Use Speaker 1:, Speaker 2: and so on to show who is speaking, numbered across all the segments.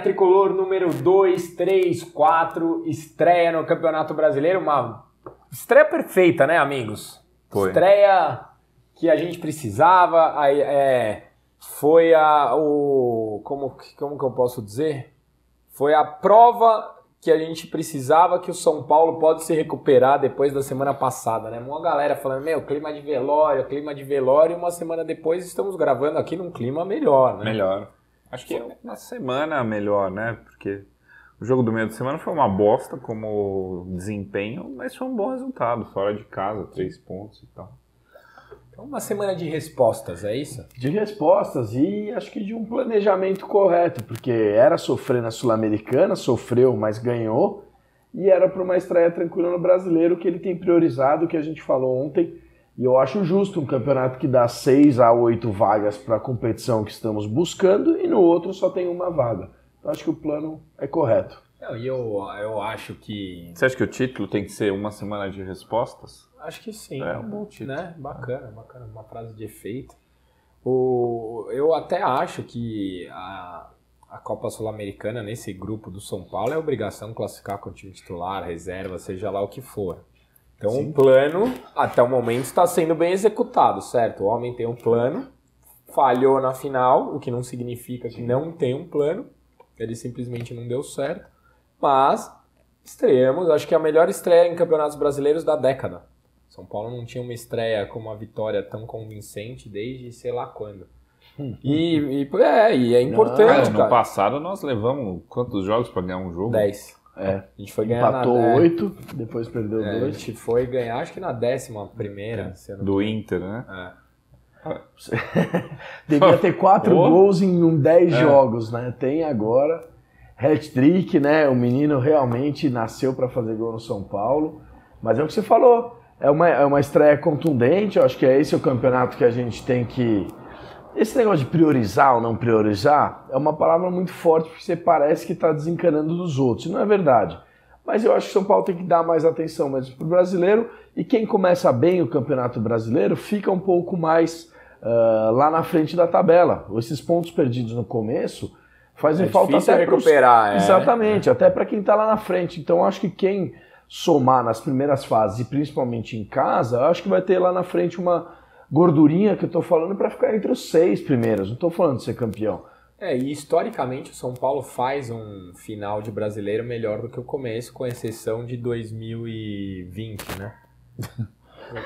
Speaker 1: Tricolor número 2, 3, 4, estreia no Campeonato Brasileiro, uma estreia perfeita, né, amigos?
Speaker 2: Foi.
Speaker 1: Estreia que a gente precisava, aí, é, foi a, o, como, como que eu posso dizer? Foi a prova que a gente precisava que o São Paulo pode se recuperar depois da semana passada, né? Uma galera falando, meu, clima de velório, clima de velório, e uma semana depois estamos gravando aqui num clima melhor, né?
Speaker 2: Melhor. Acho que é uma semana melhor, né? Porque o jogo do meio de semana foi uma bosta como desempenho, mas foi um bom resultado, fora de casa, três pontos e tal.
Speaker 1: Então, uma semana de respostas, é isso?
Speaker 3: De respostas e acho que de um planejamento correto, porque era sofrer na Sul-Americana, sofreu, mas ganhou, e era para uma estreia tranquila no brasileiro que ele tem priorizado, que a gente falou ontem. E eu acho justo um campeonato que dá seis a oito vagas para a competição que estamos buscando e no outro só tem uma vaga. Então acho que o plano é correto.
Speaker 1: Não, e eu, eu acho que.
Speaker 2: Você acha que o título tem que ser uma semana de respostas?
Speaker 1: Acho que sim.
Speaker 2: É um bom título.
Speaker 1: Né? Bacana, bacana. Uma frase de efeito. O, eu até acho que a, a Copa Sul-Americana, nesse grupo do São Paulo, é obrigação classificar com o time titular, reserva, seja lá o que for. Então
Speaker 3: Sim.
Speaker 1: o plano, até o momento, está sendo bem executado, certo? O homem tem um plano, falhou na final, o que não significa que não tem um plano, ele simplesmente não deu certo. Mas estreamos, acho que é a melhor estreia em campeonatos brasileiros da década. São Paulo não tinha uma estreia com uma vitória tão convincente desde sei lá quando. E, e, é, e é importante,
Speaker 2: Cara,
Speaker 1: cara.
Speaker 2: no passado nós levamos quantos jogos para ganhar um jogo?
Speaker 1: 10.
Speaker 3: É.
Speaker 1: A gente foi ganhar
Speaker 3: Empatou
Speaker 1: na, é,
Speaker 3: oito, depois perdeu
Speaker 1: é, a
Speaker 3: dois.
Speaker 1: gente foi ganhar, acho que na décima primeira. não
Speaker 2: Do Inter, né?
Speaker 1: engano.
Speaker 3: Devia ter quatro
Speaker 2: Pô.
Speaker 3: gols em um 10
Speaker 2: É.
Speaker 3: jogos, né? Tem agora. Hat-trick, né? O menino realmente nasceu para fazer gol no São Paulo. Mas é o que você falou. É uma, é uma estreia contundente. Eu acho que é esse o campeonato que a gente tem que. Esse negócio de priorizar ou não priorizar é uma palavra muito forte porque você parece que está desencanando dos outros. Não é verdade. Mas eu acho que São Paulo tem que dar mais atenção mesmo para o brasileiro. E quem começa bem o campeonato brasileiro fica um pouco mais ah, lá na frente da tabela. Esses pontos perdidos no começo fazem
Speaker 1: É
Speaker 3: falta até pros-
Speaker 1: recuperar, é.
Speaker 3: Exatamente, até para quem está lá na frente. Então eu acho que quem somar nas primeiras fases e principalmente em casa, eu acho que vai ter lá na frente uma gordurinha que eu tô falando para ficar entre os seis primeiros. Não tô falando de ser campeão.
Speaker 1: É, e historicamente o São Paulo faz um final de brasileiro melhor do que o começo, com exceção de 2020, né?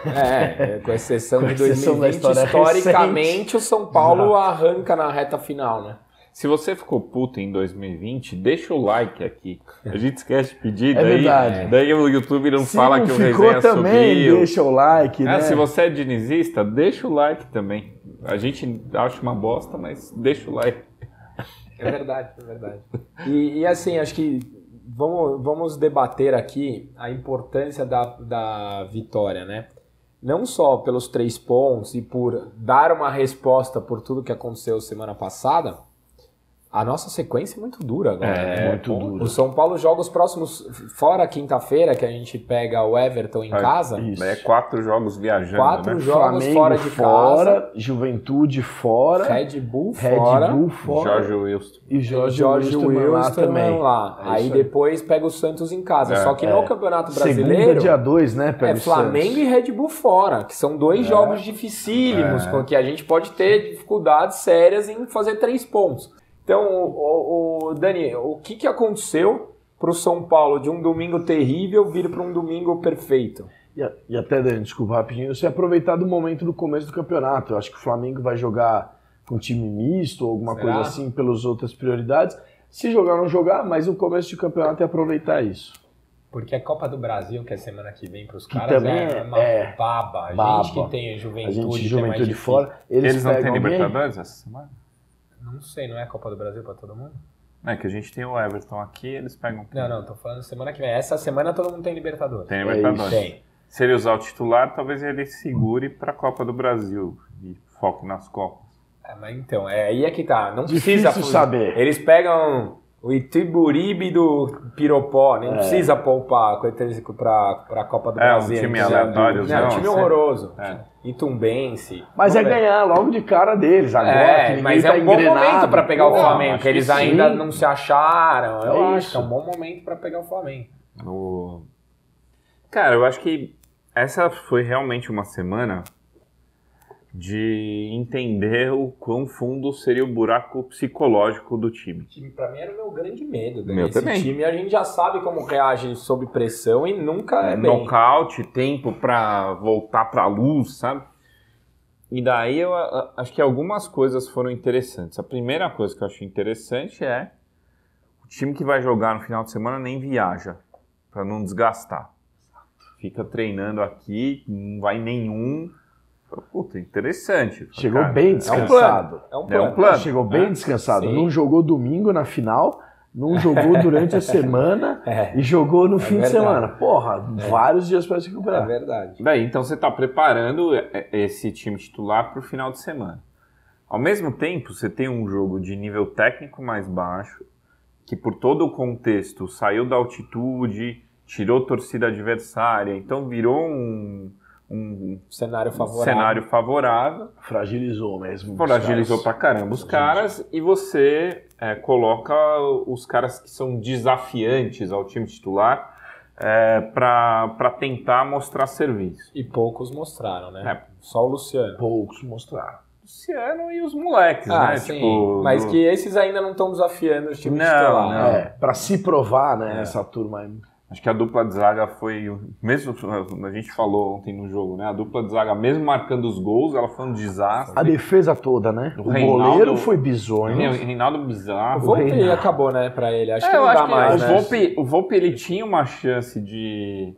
Speaker 1: É, com exceção
Speaker 3: Com
Speaker 1: de
Speaker 3: exceção da
Speaker 1: 2020,
Speaker 3: história
Speaker 1: historicamente o São Paulo arranca na reta final, né?
Speaker 2: Se você ficou puto em 2020, deixa o like aqui. A gente esquece de pedir,
Speaker 3: É
Speaker 2: daí,
Speaker 3: verdade.
Speaker 2: daí o YouTube não
Speaker 3: Se
Speaker 2: fala
Speaker 3: não
Speaker 2: que o
Speaker 3: ficou
Speaker 2: resenha
Speaker 3: também,
Speaker 2: subiu.
Speaker 3: deixa o like,
Speaker 2: Ah,
Speaker 3: né?
Speaker 2: se você é dinizista, deixa o like também. A gente acha uma bosta, mas deixa o like.
Speaker 1: É verdade, é verdade. E, e, assim, acho que vamos, vamos debater aqui a importância da, da vitória, né? Não só pelos três pontos e por dar uma resposta por tudo que aconteceu semana passada, a nossa sequência é muito dura agora.
Speaker 2: É,
Speaker 1: né?
Speaker 3: muito dura.
Speaker 1: O São Paulo joga os próximos, fora quinta-feira, que a gente pega o Everton em
Speaker 2: Ah,
Speaker 1: casa,
Speaker 3: Isso.
Speaker 2: É quatro jogos viajando,
Speaker 1: Quatro
Speaker 2: né?
Speaker 1: jogos
Speaker 3: Flamengo
Speaker 1: fora de
Speaker 3: fora, Juventude fora,
Speaker 1: Red Bull
Speaker 3: Red
Speaker 1: fora.
Speaker 3: Bull fora
Speaker 2: Jorge Wilson.
Speaker 3: e Jorge,
Speaker 1: Jorge
Speaker 3: Wilson lá também.
Speaker 1: lá.
Speaker 3: É
Speaker 1: aí depois pega o Santos em casa.
Speaker 2: É,
Speaker 1: Só que
Speaker 3: é.
Speaker 1: no Campeonato
Speaker 3: Segunda,
Speaker 1: Brasileiro
Speaker 3: dia 2, né? Pega
Speaker 1: é Flamengo
Speaker 3: Santos.
Speaker 1: e Red Bull fora, que são dois jogos dificílimos,
Speaker 2: É.
Speaker 1: com que a gente pode ter dificuldades sérias em fazer três pontos. Então, o, o- o- Dani, o que, que aconteceu para o São Paulo de um domingo terrível vir para um domingo perfeito?
Speaker 3: E, a- e até, Dani, desculpa rapidinho, você aproveitar do momento do começo do campeonato. Eu acho que o Flamengo vai jogar com time misto ou alguma
Speaker 1: Será?
Speaker 3: coisa assim pelas outras prioridades. Se jogar, não jogar, mas o começo de campeonato é aproveitar isso.
Speaker 1: Porque a Copa do Brasil, que é semana que vem para os caras,
Speaker 3: também
Speaker 1: é uma
Speaker 3: é
Speaker 1: baba. A
Speaker 3: baba.
Speaker 1: gente que tem
Speaker 3: A
Speaker 1: juventude,
Speaker 3: gente de
Speaker 1: que é mais
Speaker 3: juventude
Speaker 1: difícil.
Speaker 3: fora, eles,
Speaker 2: Eles não têm? Libertadores essa semana?
Speaker 1: Não sei, não é a Copa do Brasil para todo mundo?
Speaker 2: É que a gente tem o Everton aqui, eles pegam.
Speaker 1: Não, não, tô falando semana que vem. Essa semana todo mundo tem Libertadores.
Speaker 2: Tem
Speaker 3: É
Speaker 2: Libertadores.
Speaker 1: Tem.
Speaker 2: Se ele usar o titular, talvez ele segure para a Copa do Brasil e foque nas Copas.
Speaker 1: É, mas então, é aí é que tá. Não
Speaker 3: Difícil
Speaker 1: precisa
Speaker 3: saber.
Speaker 1: Eles pegam O Itiburibe do Piropó, nem
Speaker 3: É.
Speaker 1: precisa poupar pra, pra Copa do
Speaker 2: É, um
Speaker 1: Brasil.
Speaker 2: time
Speaker 1: Não,
Speaker 2: aleatório,
Speaker 1: Não,
Speaker 2: não,
Speaker 1: time
Speaker 2: sim.
Speaker 1: horroroso.
Speaker 2: É.
Speaker 1: Itumbense.
Speaker 3: Mas é ganhar logo de cara deles agora. que
Speaker 1: É, mas
Speaker 3: tá
Speaker 1: é um bom
Speaker 3: engrenado.
Speaker 1: momento pra pegar o
Speaker 3: Pô,
Speaker 1: Flamengo,
Speaker 2: acho
Speaker 1: que eles
Speaker 2: que
Speaker 1: ainda
Speaker 3: sim.
Speaker 1: não se acharam. Eu
Speaker 3: É
Speaker 1: acho que é um bom momento pra pegar o Flamengo.
Speaker 2: O- Cara, eu acho que essa foi realmente uma semana de entender o quão fundo seria o buraco psicológico do time.
Speaker 1: time, pra mim, era o meu grande medo.
Speaker 2: Meu
Speaker 1: Esse
Speaker 2: também.
Speaker 1: time a gente já sabe como reage sob pressão e nunca é bem.
Speaker 2: Nocaute, tempo pra voltar pra luz, sabe? E daí eu a- acho que algumas coisas foram interessantes. A primeira coisa que eu achei interessante é o time que vai jogar no final de semana nem viaja, pra não desgastar. Fica treinando aqui, não vai nenhum. Puta, interessante.
Speaker 3: Chegou
Speaker 2: Cara,
Speaker 3: bem
Speaker 1: É um
Speaker 3: descansado.
Speaker 1: plano. É um
Speaker 2: É
Speaker 1: plano.
Speaker 2: um plano.
Speaker 3: Chegou bem
Speaker 2: né?
Speaker 3: descansado.
Speaker 1: Sim.
Speaker 3: Não jogou domingo na final, não jogou durante a semana
Speaker 1: É,
Speaker 3: e jogou no fim de
Speaker 1: verdade.
Speaker 3: semana. Porra, vários dias para se
Speaker 1: é
Speaker 3: recuperar.
Speaker 1: verdade.
Speaker 2: Daí, então você está preparando é, esse time titular para o final de semana. Ao mesmo tempo, você tem um jogo de nível técnico mais baixo, que por todo o contexto saiu da altitude, tirou torcida adversária, então virou um, um
Speaker 1: Cenário favorável.
Speaker 2: cenário favorável,
Speaker 3: Fragilizou mesmo.
Speaker 2: fragilizou
Speaker 3: caras.
Speaker 2: pra caramba os caras, e você é, coloca os caras que são desafiantes ao time titular é, para tentar mostrar serviço.
Speaker 1: E poucos mostraram, né?
Speaker 2: É.
Speaker 1: Só o Luciano.
Speaker 3: Poucos mostraram.
Speaker 2: Luciano e os moleques,
Speaker 1: Ah,
Speaker 2: né?
Speaker 1: sim.
Speaker 2: Tipo,
Speaker 1: Mas
Speaker 2: do-
Speaker 1: que esses ainda não estão desafiando os times
Speaker 2: Não,
Speaker 1: titular.
Speaker 2: não.
Speaker 3: É, para se provar, né,
Speaker 1: É.
Speaker 3: essa turma aí.
Speaker 2: Acho que a dupla de zaga foi. o- Mesmo a gente falou ontem no jogo, né? A dupla de zaga, mesmo marcando os gols, ela foi um desastre.
Speaker 3: A defesa toda, né?
Speaker 2: O
Speaker 3: O,
Speaker 2: Reinaldo-
Speaker 3: goleiro foi bizonho.
Speaker 2: Re- Reinaldo
Speaker 1: O
Speaker 2: bizarro.
Speaker 1: Volpe
Speaker 3: Reinaldo.
Speaker 1: acabou, né, pra ele. Acho
Speaker 2: É,
Speaker 1: que
Speaker 2: eu
Speaker 1: não
Speaker 2: acho
Speaker 1: dá
Speaker 2: que
Speaker 1: mais,
Speaker 2: o,
Speaker 1: né?
Speaker 2: Volpe, o Volpe ele tinha uma chance de,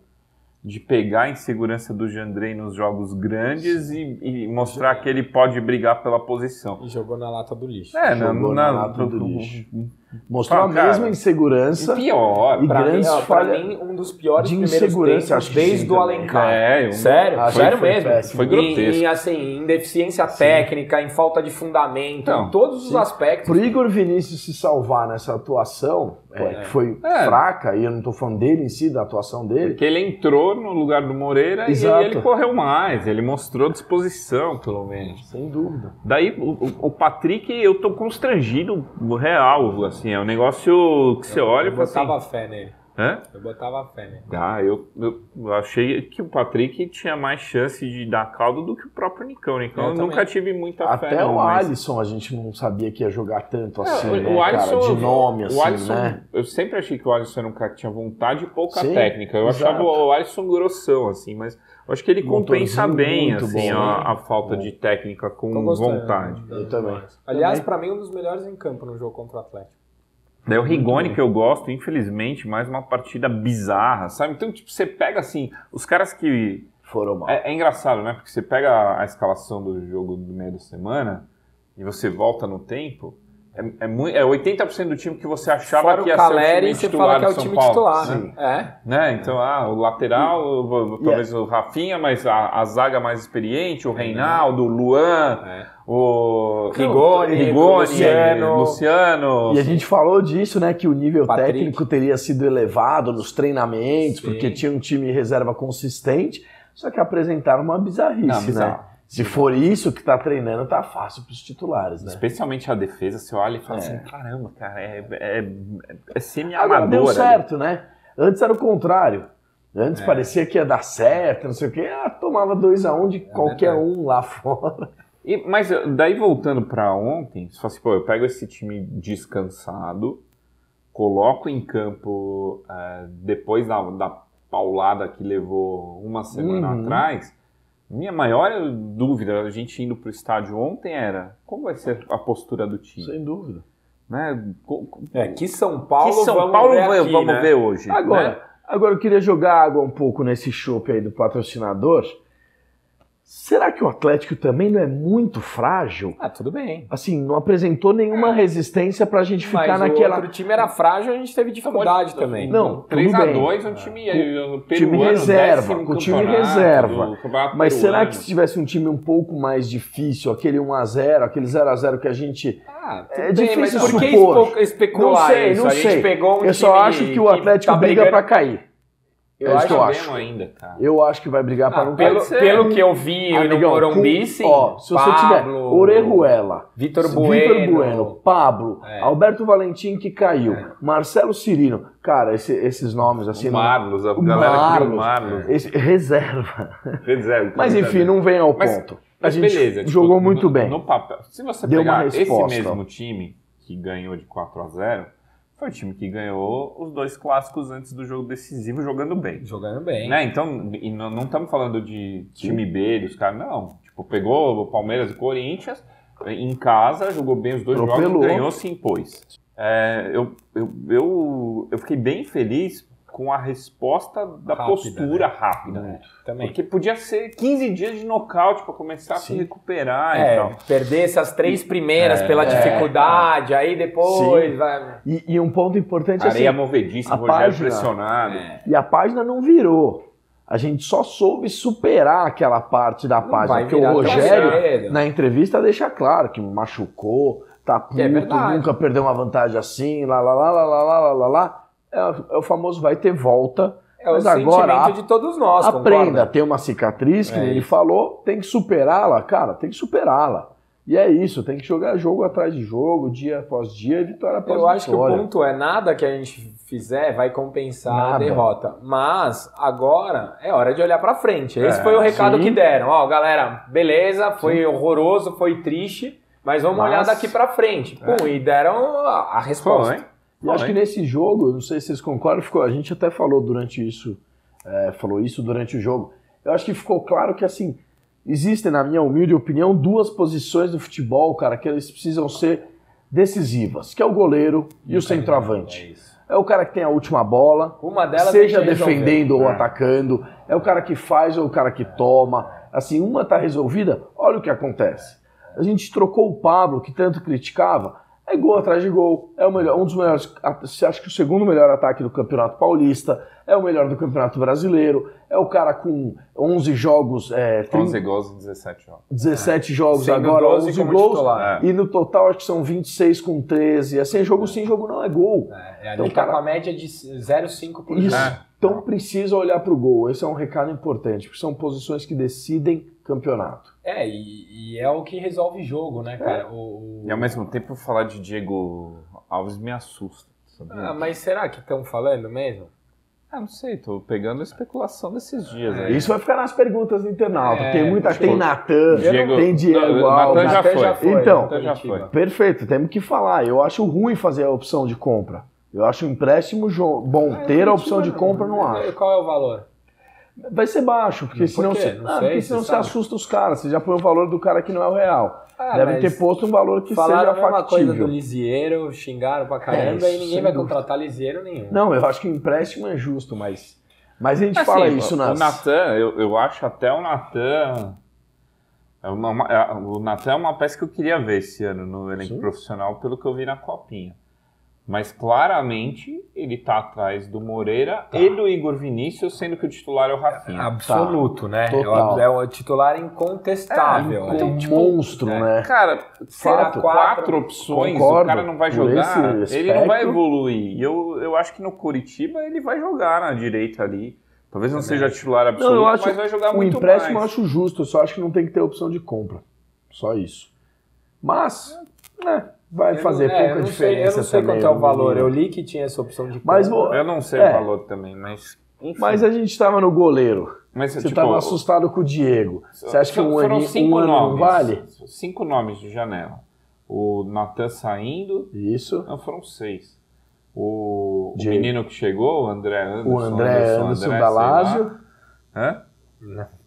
Speaker 2: de pegar a insegurança do Jandrei nos jogos grandes e, e mostrar que ele pode brigar pela posição.
Speaker 1: E jogou na lata do lixo.
Speaker 2: É, na,
Speaker 3: Jogou
Speaker 2: na,
Speaker 3: na lata do
Speaker 2: no-
Speaker 3: lixo. Mostrou
Speaker 2: Ah,
Speaker 3: a
Speaker 2: cara.
Speaker 3: mesma insegurança.
Speaker 2: E pior.
Speaker 3: E
Speaker 1: Pra, mim,
Speaker 3: grandes
Speaker 1: pra mim, um dos piores
Speaker 3: de
Speaker 1: primeiros
Speaker 3: insegurança,
Speaker 1: tempos
Speaker 3: acho que
Speaker 1: desde
Speaker 3: sim
Speaker 1: o. Alencar.
Speaker 2: É, um-
Speaker 1: sério,
Speaker 3: Acho
Speaker 1: sério
Speaker 3: foi
Speaker 1: mesmo.
Speaker 3: péssimo.
Speaker 2: Foi grotesco.
Speaker 1: Em, assim, em deficiência técnica, em falta de fundamento,
Speaker 2: Então,
Speaker 1: em todos os
Speaker 3: sim.
Speaker 1: aspectos.
Speaker 3: Pro Igor Vinícius se salvar nessa atuação, é,
Speaker 1: É.
Speaker 3: que foi
Speaker 2: É.
Speaker 3: fraca, e eu não tô falando dele em si, da atuação dele,
Speaker 2: Porque ele entrou no lugar do Moreira
Speaker 3: Exato.
Speaker 2: e ele correu mais, ele mostrou disposição, pelo menos.
Speaker 3: sem dúvida.
Speaker 2: Daí, o, o- o Patrick, eu tô constrangido, real, assim, é um negócio que você olha e
Speaker 1: eu
Speaker 2: fala assim...
Speaker 1: botava fé nele.
Speaker 2: Hã?
Speaker 1: Eu botava fé nele.
Speaker 2: Ah, eu, eu- eu achei que o Patrick tinha mais chance de dar caldo do que o próprio Nicão. Nicão
Speaker 1: Eu
Speaker 2: eu, nunca tive muita fé,
Speaker 3: Até
Speaker 2: não,
Speaker 3: o
Speaker 2: mas-
Speaker 3: Alisson a gente não sabia que ia jogar tanto
Speaker 2: É,
Speaker 3: assim,
Speaker 2: o-
Speaker 3: né,
Speaker 2: o Alisson,
Speaker 3: cara? De nome, assim,
Speaker 2: o Alisson,
Speaker 3: né?
Speaker 2: eu sempre achei que o Alisson era um cara que tinha vontade e pouca
Speaker 3: Sim,
Speaker 2: técnica. Eu
Speaker 3: exato.
Speaker 2: achava o Alisson grossão, assim, mas eu acho que ele compensa bem, assim,
Speaker 3: bom,
Speaker 2: a,
Speaker 3: né?
Speaker 2: a falta
Speaker 3: Bom.
Speaker 2: de técnica com vontade.
Speaker 3: Eu também.
Speaker 1: Aliás, pra mim, um dos melhores em campo no jogo contra o Atlético.
Speaker 2: Daí o Rigoni, que eu gosto, infelizmente, mais uma partida bizarra, sabe? Então, tipo, você pega, assim, os caras que
Speaker 3: Foram mal.
Speaker 2: É, é engraçado, né? Porque você pega a escalação do jogo do meio da semana e você volta no tempo, é, é, é 80% do time que você achava
Speaker 1: Fora
Speaker 2: que
Speaker 1: o
Speaker 2: ia
Speaker 1: Caleri,
Speaker 2: ser o time
Speaker 1: você
Speaker 2: titular
Speaker 1: fala que é
Speaker 2: do
Speaker 1: o
Speaker 2: São
Speaker 1: time
Speaker 2: Paulo.
Speaker 1: titular,
Speaker 3: Sim.
Speaker 1: né? É.
Speaker 2: Né? Então, ah, o lateral, o- talvez o Rafinha, mas a, a zaga mais experiente, o Reinaldo, o Luan,
Speaker 1: É.
Speaker 2: o
Speaker 1: Rigoni,
Speaker 2: Rigoni,
Speaker 1: Luciano.
Speaker 2: Luciano.
Speaker 3: E a gente falou disso, né? Que o nível
Speaker 1: Patrick.
Speaker 3: técnico teria sido elevado nos treinamentos,
Speaker 1: Sim.
Speaker 3: porque tinha um time reserva consistente, só que apresentaram uma bizarrice,
Speaker 2: Não,
Speaker 3: né? Se for isso que tá treinando, tá fácil pros titulares, né?
Speaker 2: Especialmente a defesa, você olha e fala
Speaker 3: É.
Speaker 2: assim, caramba, cara, é, é, é semi-amadora.
Speaker 3: deu
Speaker 2: ali.
Speaker 3: certo, né? Antes era o contrário. Antes
Speaker 1: É.
Speaker 3: parecia que ia dar certo, não sei o quê. Ah, tomava 2 a 1 um de qualquer
Speaker 1: verdade.
Speaker 3: um lá fora.
Speaker 2: E- mas eh, daí voltando pra ontem, você fala assim, pô, eu pego esse time descansado, coloco em campo eh, depois da, da paulada que levou uma semana
Speaker 3: Uhum.
Speaker 2: atrás. Minha maior dúvida, a gente indo pro estádio ontem, era como vai ser a postura do time?
Speaker 3: Sem dúvida.
Speaker 2: Né?
Speaker 1: É, que São Paulo,
Speaker 2: que São
Speaker 1: vamos
Speaker 2: Paulo
Speaker 1: ver
Speaker 2: vai-
Speaker 1: aqui,
Speaker 2: vamos
Speaker 1: né?
Speaker 2: ver hoje.
Speaker 3: Agora,
Speaker 2: né?
Speaker 3: agora eu queria jogar água um pouco nesse chopp aí do patrocinador. Será que o Atlético também não é muito frágil?
Speaker 1: Ah, tudo bem.
Speaker 3: Assim, não apresentou nenhuma resistência pra gente ficar
Speaker 1: Mas
Speaker 3: naquela.
Speaker 1: o outro time era frágil, a gente teve dificuldade também.
Speaker 3: Não, tudo
Speaker 2: 3x2
Speaker 3: bem.
Speaker 2: um time,
Speaker 3: Com-
Speaker 2: peruano,
Speaker 3: time reserva, com o time reserva.
Speaker 2: do
Speaker 3: Mas será que se tivesse um time um pouco mais difícil, aquele 1x0, aquele 0x0 que a gente.
Speaker 1: Ah,
Speaker 3: É
Speaker 1: bem,
Speaker 3: difícil
Speaker 1: mas por que
Speaker 3: supor.
Speaker 1: espe- especular
Speaker 3: Não sei,
Speaker 1: isso?
Speaker 3: não
Speaker 1: a gente
Speaker 3: sei.
Speaker 1: pegou um
Speaker 3: Eu só
Speaker 1: time
Speaker 3: acho que o Atlético
Speaker 1: tá
Speaker 3: briga pra cair.
Speaker 1: Eu
Speaker 3: É
Speaker 1: acho
Speaker 3: que eu acho.
Speaker 2: ainda, cara.
Speaker 3: Eu acho que vai brigar pra
Speaker 1: Ah,
Speaker 3: não
Speaker 1: pelo,
Speaker 2: ser.
Speaker 1: pelo que eu vi
Speaker 3: Amigão,
Speaker 1: no Morumbi,
Speaker 3: com-
Speaker 1: sim.
Speaker 3: Ó, se você tiver
Speaker 1: Pablo,
Speaker 3: Orejuela,
Speaker 1: Vitor
Speaker 3: Vitor
Speaker 1: Bueno,
Speaker 3: Bueno, Pablo,
Speaker 1: É.
Speaker 3: Alberto Valentim que caiu,
Speaker 1: É.
Speaker 3: Marcelo Cirino, cara, esse- esses nomes assim.
Speaker 2: o
Speaker 3: não-
Speaker 2: Marlos, a galera
Speaker 3: Marlos,
Speaker 2: Marlos.
Speaker 3: esse- reserva.
Speaker 2: Reserva,
Speaker 3: Mas enfim, não vem ao
Speaker 2: Mas-
Speaker 3: ponto. A
Speaker 2: Mas
Speaker 3: gente
Speaker 2: beleza, tipo,
Speaker 3: jogou
Speaker 2: no-
Speaker 3: muito bem.
Speaker 2: No papel. Se você
Speaker 3: Deu uma
Speaker 2: pegar esse mesmo time que ganhou de 4 a 0 foi o time que ganhou os dois clássicos antes do jogo decisivo jogando bem.
Speaker 1: Jogando bem.
Speaker 2: Né? Então, e não não estamos falando de time B dos caras, não. Tipo, pegou o Palmeiras e Corinthians em casa, jogou bem os dois
Speaker 3: Atropelou.
Speaker 2: jogos, ganhou, se impôs. É, eu, eu, eu, eu fiquei bem feliz com a resposta da
Speaker 1: Rápida,
Speaker 2: postura
Speaker 1: né?
Speaker 2: rápida.
Speaker 1: É, também.
Speaker 2: Porque podia ser 15 dias de nocaute para começar a se
Speaker 3: Sim.
Speaker 2: recuperar e
Speaker 1: É,
Speaker 2: tal.
Speaker 1: perder essas três primeiras
Speaker 2: É,
Speaker 1: pela
Speaker 3: é.
Speaker 1: dificuldade, aí depois
Speaker 3: Sim.
Speaker 1: vai.
Speaker 3: E, e um ponto importante
Speaker 2: Areia
Speaker 3: assim,
Speaker 2: movediça,
Speaker 3: a
Speaker 2: Rogério
Speaker 3: página-
Speaker 2: pressionado.
Speaker 1: É.
Speaker 3: e a página não virou. A gente só soube superar aquela parte da
Speaker 1: Não
Speaker 3: página, porque o Rogério na entrevista deixa claro que machucou, tá puto,
Speaker 1: É
Speaker 3: nunca perdeu uma vantagem assim, lá lá lá lá lá lá lá lá. É, é o famoso vai ter volta.
Speaker 1: É o
Speaker 3: Mas
Speaker 1: sentimento
Speaker 3: agora a-
Speaker 1: de todos nós,
Speaker 3: Aprenda,
Speaker 1: concorda?
Speaker 3: tem uma cicatriz, que
Speaker 1: É
Speaker 3: ele
Speaker 1: isso.
Speaker 3: falou, tem que superá-la, cara, tem que superá-la. E é isso, tem que jogar jogo atrás de jogo, dia após dia, vitória após
Speaker 1: Eu acho que o
Speaker 3: vitória.
Speaker 1: ponto é nada que a gente fizer vai compensar a
Speaker 3: Nada.
Speaker 1: derrota. Mas agora é hora de olhar pra frente. Esse
Speaker 2: É,
Speaker 1: foi o recado
Speaker 3: sim.
Speaker 1: que deram. Ó, galera, beleza, foi horroroso, foi triste, mas vamos
Speaker 3: Mas-
Speaker 1: olhar daqui pra frente. Pum, e deram a, a resposta.
Speaker 2: Foi.
Speaker 3: E acho que nesse jogo, não sei se vocês concordam, ficou, a gente até falou durante isso, é, falou isso durante o jogo. Eu acho que ficou claro que assim existem, na minha humilde opinião, duas posições do futebol, cara, que eles precisam ser decisivas, que é o goleiro e o centroavante.
Speaker 1: É isso.
Speaker 3: É o cara que tem a última bola, seja
Speaker 1: resolver.
Speaker 3: defendendo ou
Speaker 2: É.
Speaker 3: atacando, é o cara que faz ou o cara que toma. Assim, uma tá resolvida, olha o que acontece. A gente trocou o Pablo, que tanto criticava, é gol atrás de gol, é o melhor, um dos melhores, você acha que o segundo melhor ataque do Campeonato Paulista, é o melhor do Campeonato Brasileiro, é o cara com 11 jogos, é, 30,
Speaker 2: 11 gols em 17 jogos.
Speaker 3: 17 jogos
Speaker 1: Sendo
Speaker 3: agora,
Speaker 1: 12
Speaker 3: 11
Speaker 1: como
Speaker 3: gols,
Speaker 1: titular.
Speaker 2: É.
Speaker 3: e no total acho que são 26 com 13, assim, jogo sim, jogo não é gol.
Speaker 1: É,
Speaker 3: Então,
Speaker 1: ele tá
Speaker 3: cara-
Speaker 1: com a média de 0,5 por
Speaker 3: Isso.
Speaker 1: jogo.
Speaker 2: É.
Speaker 3: Então precisa olhar para o gol. Esse é um recado importante, porque são posições que decidem campeonato.
Speaker 1: É, e, e é o que resolve jogo, né, cara? O, o-
Speaker 2: E ao mesmo tempo falar de Diego Alves me assusta. sabia?
Speaker 1: Ah, mas será que estão falando mesmo?
Speaker 2: Ah, não sei, tô pegando a especulação desses dias
Speaker 1: É.
Speaker 2: aí.
Speaker 3: Isso vai ficar nas perguntas do internauta.
Speaker 1: É,
Speaker 3: tem muita.
Speaker 1: tipo,
Speaker 3: Tem Natan,
Speaker 2: Diego-
Speaker 3: tem Diego
Speaker 2: Não,
Speaker 3: Alves.
Speaker 2: Natan já
Speaker 1: Natan
Speaker 2: foi.
Speaker 3: Então,
Speaker 1: Natan
Speaker 2: já foi.
Speaker 3: Perfeito, temos que falar. Eu acho ruim fazer a opção de compra. Eu acho o empréstimo bom.
Speaker 1: Ah,
Speaker 3: Ter a opção de compra, não
Speaker 1: E
Speaker 3: acho.
Speaker 1: Qual é o valor?
Speaker 3: Vai ser baixo, porque
Speaker 1: Por
Speaker 3: senão,
Speaker 1: quê?
Speaker 3: você,
Speaker 1: Não
Speaker 3: ah,
Speaker 1: sei,
Speaker 3: porque senão você
Speaker 1: sabe.
Speaker 3: assusta os caras. Você já põe o valor do cara que não é o real.
Speaker 1: Ah,
Speaker 3: Devem
Speaker 1: mas
Speaker 3: ter posto um valor que
Speaker 1: Falaram a
Speaker 3: seja
Speaker 1: mesma coisa do
Speaker 3: factível.
Speaker 1: Lisieiro, xingaram pra caramba
Speaker 3: É,
Speaker 1: e ninguém vai
Speaker 3: dúvida.
Speaker 1: contratar Lisieiro nenhum.
Speaker 3: Não, eu acho que o empréstimo é justo, mas. Mas a gente
Speaker 2: Assim,
Speaker 3: fala isso nas.
Speaker 2: O Natan, eu, eu acho até o Natan. é uma- uma- é- o Natan é uma peça que eu queria ver esse ano no elenco
Speaker 3: Sim.
Speaker 2: profissional, pelo que eu vi na Copinha. Mas claramente ele tá atrás do Moreira
Speaker 3: Tá.
Speaker 2: e do Igor Vinícius, sendo que o titular é o Rafinha.
Speaker 1: Absoluto, né?
Speaker 3: Total.
Speaker 1: É o, é o titular incontestável.
Speaker 3: um
Speaker 1: né?
Speaker 2: então, tipo,
Speaker 3: monstro,
Speaker 1: é.
Speaker 3: né?
Speaker 2: Cara,
Speaker 1: Será
Speaker 2: quatro,
Speaker 1: quatro?
Speaker 2: quatro opções,
Speaker 3: Concordo.
Speaker 2: o cara não vai jogar,
Speaker 3: esse
Speaker 2: ele não vai evoluir. E eu, eu acho que no Curitiba ele vai jogar na direita ali. Talvez não seja titular
Speaker 3: Não,
Speaker 2: absoluto,
Speaker 3: eu acho
Speaker 2: mas vai jogar
Speaker 3: o
Speaker 2: muito
Speaker 3: empréstimo eu
Speaker 2: mais.
Speaker 3: acho justo, eu só acho que não tem que ter opção de compra. Só isso. Mas, né, vai
Speaker 1: Eu
Speaker 3: fazer
Speaker 1: não- é,
Speaker 3: pouca
Speaker 1: eu não sei,
Speaker 3: diferença
Speaker 1: Eu não sei
Speaker 3: também,
Speaker 1: quanto é o valor. Eu li que tinha essa opção de
Speaker 3: Mas vou-
Speaker 2: Eu não sei
Speaker 3: É.
Speaker 2: o valor também, mas. Enfim.
Speaker 3: Mas a gente estava no goleiro.
Speaker 2: Mas,
Speaker 3: Você
Speaker 2: tipo,
Speaker 3: estava assustado com o Diego. Você acha que um,
Speaker 2: foram cinco
Speaker 3: um ano
Speaker 2: nomes,
Speaker 3: não vale?
Speaker 2: Cinco nomes de janela. O Natan saindo,
Speaker 3: Isso.
Speaker 2: não, foram seis. O, o menino que chegou, o André Anderson.
Speaker 3: O André Anderson,
Speaker 2: André,
Speaker 3: da
Speaker 2: sei lá.
Speaker 3: Lazio.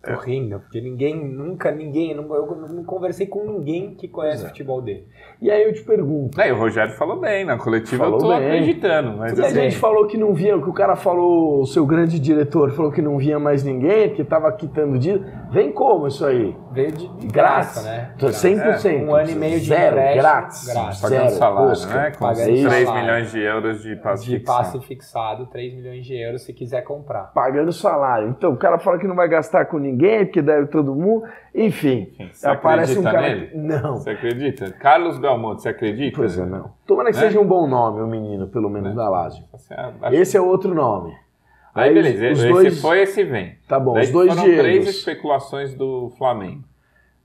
Speaker 1: Tô rindo, porque ninguém, nunca ninguém, eu não, eu não conversei com ninguém que conhece o futebol dele.
Speaker 3: E aí eu te pergunto.
Speaker 2: É, e o Rogério falou bem, na coletiva
Speaker 3: Falou
Speaker 2: eu tô
Speaker 3: bem.
Speaker 2: acreditando. Mas
Speaker 3: E a
Speaker 2: assim,
Speaker 3: gente falou que não via, que o cara falou, o seu grande diretor falou que não via mais ninguém, porque tava quitando dia. Vem como isso aí?
Speaker 1: Veio de, graça, né?
Speaker 3: Tô 100%.
Speaker 1: Um ano e meio de
Speaker 3: Zero,
Speaker 1: empréstimo,
Speaker 3: grátis.
Speaker 1: grátis.
Speaker 2: pagando
Speaker 3: Zero,
Speaker 2: salário,
Speaker 3: Oscar.
Speaker 2: né? Com
Speaker 1: Pagando
Speaker 2: 3
Speaker 1: salário.
Speaker 2: milhões de euros de passe
Speaker 1: De
Speaker 2: fixado.
Speaker 1: passe fixado, 3 milhões de euros se quiser comprar.
Speaker 3: Pagando salário. Então o cara fala que não vai gastar com ninguém, porque deve todo mundo. Enfim,
Speaker 2: você
Speaker 3: aparece um cara.
Speaker 2: nele?
Speaker 3: Não.
Speaker 2: Você acredita? Carlos Belmonte, você acredita?
Speaker 3: Pois é, não. Tomara que
Speaker 2: Né?
Speaker 3: seja um bom nome, o menino, pelo menos da Lazio. Esse é outro nome.
Speaker 2: Aí,
Speaker 3: Aí
Speaker 2: beleza,
Speaker 3: os
Speaker 2: esse
Speaker 3: dois-
Speaker 2: foi, esse vem.
Speaker 3: Tá bom,
Speaker 2: Daí
Speaker 3: os dois
Speaker 2: foram três
Speaker 3: Diegos.
Speaker 2: especulações do Flamengo.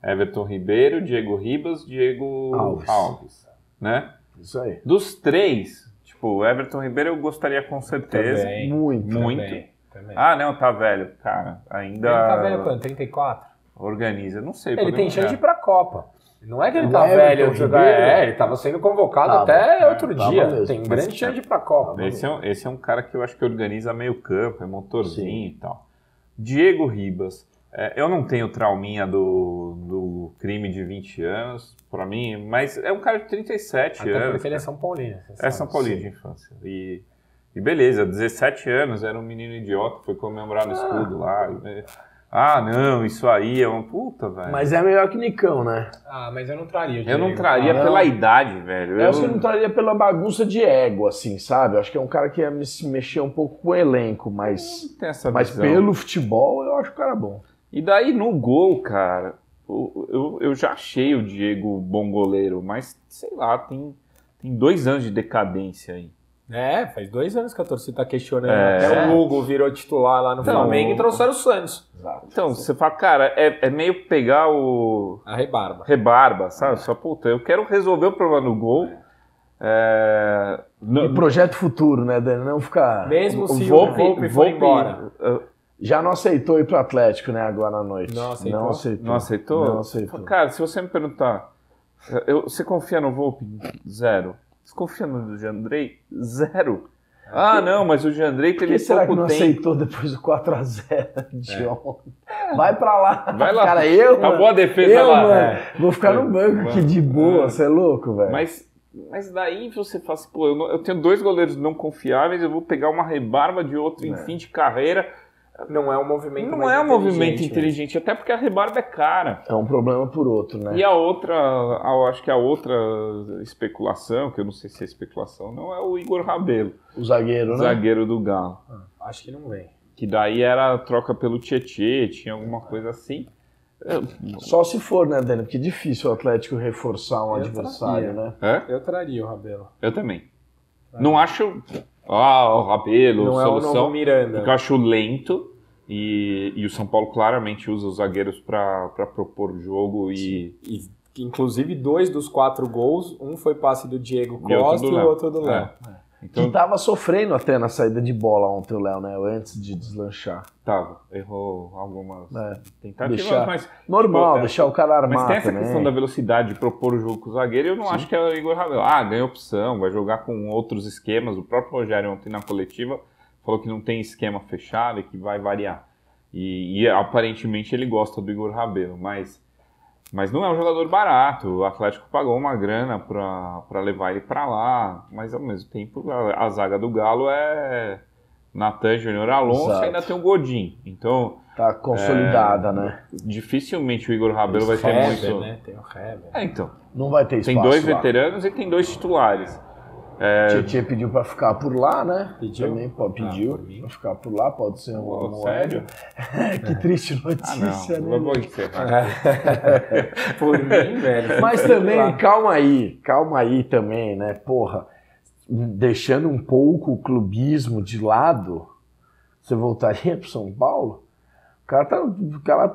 Speaker 2: Everton Ribeiro, Diego Ribas, Diego
Speaker 3: Alves.
Speaker 2: Alves. né?
Speaker 3: Isso aí.
Speaker 2: Dos três, tipo, o Everton Ribeiro eu gostaria com certeza.
Speaker 1: Também.
Speaker 3: Muito.
Speaker 2: Muito.
Speaker 1: Também, também.
Speaker 2: Ah, não, tá velho. Cara, ainda
Speaker 1: Ele tá velho quanto? 34?
Speaker 2: organiza. Não sei.
Speaker 1: Ele tem chance de ir pra Copa. Não é que ele
Speaker 3: O
Speaker 1: tá
Speaker 3: Everton
Speaker 1: velho jogar. É, ele tava sendo convocado
Speaker 3: Tava.
Speaker 1: até
Speaker 2: É,
Speaker 1: outro dia.
Speaker 3: mesmo.
Speaker 1: Tem grande chance de ir pra Copa.
Speaker 2: Esse é, um, esse é um cara que eu acho que organiza meio campo, é motorzinho e tal. Diego Ribas. é, eu não tenho trauminha do, do crime de 20 anos, pra mim, mas é um cara de 37
Speaker 1: Até
Speaker 2: anos.
Speaker 1: porque ele é. São Paulino.
Speaker 2: É. São Paulino de infância. E, e beleza, 17 anos, era um menino idiota, foi comemorar no escudo lá. e- ah, não, isso aí é uma puta, velho.
Speaker 3: Mas é melhor que Nicão, né?
Speaker 1: Ah, mas eu não traria
Speaker 2: eu não traria
Speaker 1: cara.
Speaker 2: pela idade, velho.
Speaker 3: Eu acho que ele não traria pela bagunça de ego, assim, sabe? Eu acho que é um cara que ia se mexer um pouco com o elenco, mas,
Speaker 2: não tenho essa
Speaker 3: mas
Speaker 2: visão.
Speaker 3: pelo futebol eu acho o cara bom.
Speaker 2: E daí no gol, cara, eu, eu, eu já achei o Diego bom goleiro, mas sei lá, tem, tem dois anos de decadência aí.
Speaker 1: É, faz dois anos que a torcida tá questionando.
Speaker 2: É.
Speaker 1: Até o Hugo virou titular lá no
Speaker 2: Então,
Speaker 1: Flamengo e
Speaker 2: o-
Speaker 1: trouxeram o Santos.
Speaker 3: Exato.
Speaker 2: Então, você fala, cara, é, é meio pegar o
Speaker 1: A rebarba.
Speaker 2: rebarba, sabe? Só, puta, eu quero resolver o problema no gol. É,
Speaker 3: E projeto futuro, né, Dani? Não ficar.
Speaker 1: Mesmo se o Volpe for
Speaker 2: Volpe-
Speaker 1: embora.
Speaker 2: uh,
Speaker 3: Já não aceitou ir pro Atlético, né, agora à noite.
Speaker 1: Não aceitou?
Speaker 3: Não aceitou.
Speaker 2: Não aceitou?
Speaker 3: Não aceitou.
Speaker 2: Cara, se você me perguntar, eu- você confia no Volpe? Zero. Você confia no Jandrei? Zero. Ah, não, mas o Jandrei teve
Speaker 3: que será que não
Speaker 2: tempo.
Speaker 3: aceitou depois do 4x0 de ontem? Vai pra lá.
Speaker 2: Vai lá.
Speaker 3: Cara, eu,
Speaker 2: Tá
Speaker 3: mano,
Speaker 2: boa defesa
Speaker 3: eu,
Speaker 2: lá.
Speaker 3: mano,
Speaker 2: É.
Speaker 3: vou ficar no banco aqui de boa,
Speaker 2: É.
Speaker 3: você é louco, velho.
Speaker 2: Mas, mas daí você fala assim, pô, eu, não- eu tenho dois goleiros não confiáveis, eu vou pegar uma rebarba de outro em
Speaker 3: É.
Speaker 2: fim de carreira.
Speaker 1: Não é um movimento
Speaker 2: Não
Speaker 1: mais
Speaker 2: é um movimento
Speaker 1: inteligente,
Speaker 2: inteligente, até porque a rebarba é cara.
Speaker 3: É um problema por outro, né?
Speaker 2: E a outra, a- acho que a outra especulação, que eu não sei se é especulação, não é o Igor Rabelo,
Speaker 3: O zagueiro, né?
Speaker 2: zagueiro do Galo.
Speaker 1: Acho que não vem.
Speaker 2: Que daí era troca pelo Tietê, tinha alguma coisa assim.
Speaker 3: Só se for, né, Dani? Porque é difícil o Atlético reforçar um
Speaker 1: Eu
Speaker 3: adversário,
Speaker 1: traria.
Speaker 3: né?
Speaker 2: É?
Speaker 1: Eu traria o Rabelo.
Speaker 2: Eu também. Não acho. Ah, o Rabelo,
Speaker 1: Não é o
Speaker 2: solução.
Speaker 1: novo Miranda.
Speaker 2: Porque eu acho lento e, e o São Paulo claramente usa os zagueiros para propor o jogo e.
Speaker 1: E, inclusive, dois dos quatro gols, um foi passe do Diego Costa e o outro do Léo.
Speaker 2: É.
Speaker 3: Que
Speaker 2: Então,
Speaker 3: tava sofrendo até na saída de bola ontem o Léo, né? Antes de deslanchar.
Speaker 2: tava. Errou algumas
Speaker 3: É.
Speaker 2: tentativas,
Speaker 3: Deixar-
Speaker 2: mas.
Speaker 3: Normal,
Speaker 2: É.
Speaker 3: deixar o cara armar
Speaker 2: Mas tem essa
Speaker 3: também.
Speaker 2: questão da velocidade de propor o jogo com o zagueiro, eu não acho que é o Igor Rabelo. Ah, ganha opção, vai jogar com outros esquemas. O próprio Rogério ontem na coletiva falou que não tem esquema fechado e que vai variar. E, e aparentemente ele gosta do Igor Rabelo, mas, mas não é um jogador barato. O Atlético pagou uma grana para levar ele para lá, mas ao mesmo tempo a, a zaga do Galo é Natan Júnior Alonso
Speaker 3: Exato.
Speaker 2: e ainda tem o Godin. Então,
Speaker 3: Tá consolidada, né?
Speaker 2: dificilmente o Igor Rabelo vai ter
Speaker 1: Heber,
Speaker 2: muito.
Speaker 1: né? Tem o Heber.
Speaker 2: É, então.
Speaker 3: Não vai ter
Speaker 2: Tem
Speaker 3: espaço
Speaker 2: dois
Speaker 3: lá.
Speaker 2: veteranos e tem dois titulares. É,
Speaker 3: Tietchan pediu pra ficar por lá, né?
Speaker 1: Pediu?
Speaker 3: Também pode,
Speaker 1: Ah,
Speaker 3: pediu
Speaker 1: mim.
Speaker 3: pra ficar por lá, pode ser um,
Speaker 2: Pô,
Speaker 3: um
Speaker 2: sério?
Speaker 3: que triste
Speaker 2: Ah,
Speaker 3: notícia,
Speaker 2: não.
Speaker 3: né?
Speaker 2: Vou encerrar.
Speaker 1: Por mim, velho.
Speaker 3: Mas também,
Speaker 1: lá.
Speaker 3: calma aí, calma aí também, né? Porra, deixando um pouco o clubismo de lado, você voltaria pro São Paulo? O cara, tá, o cara,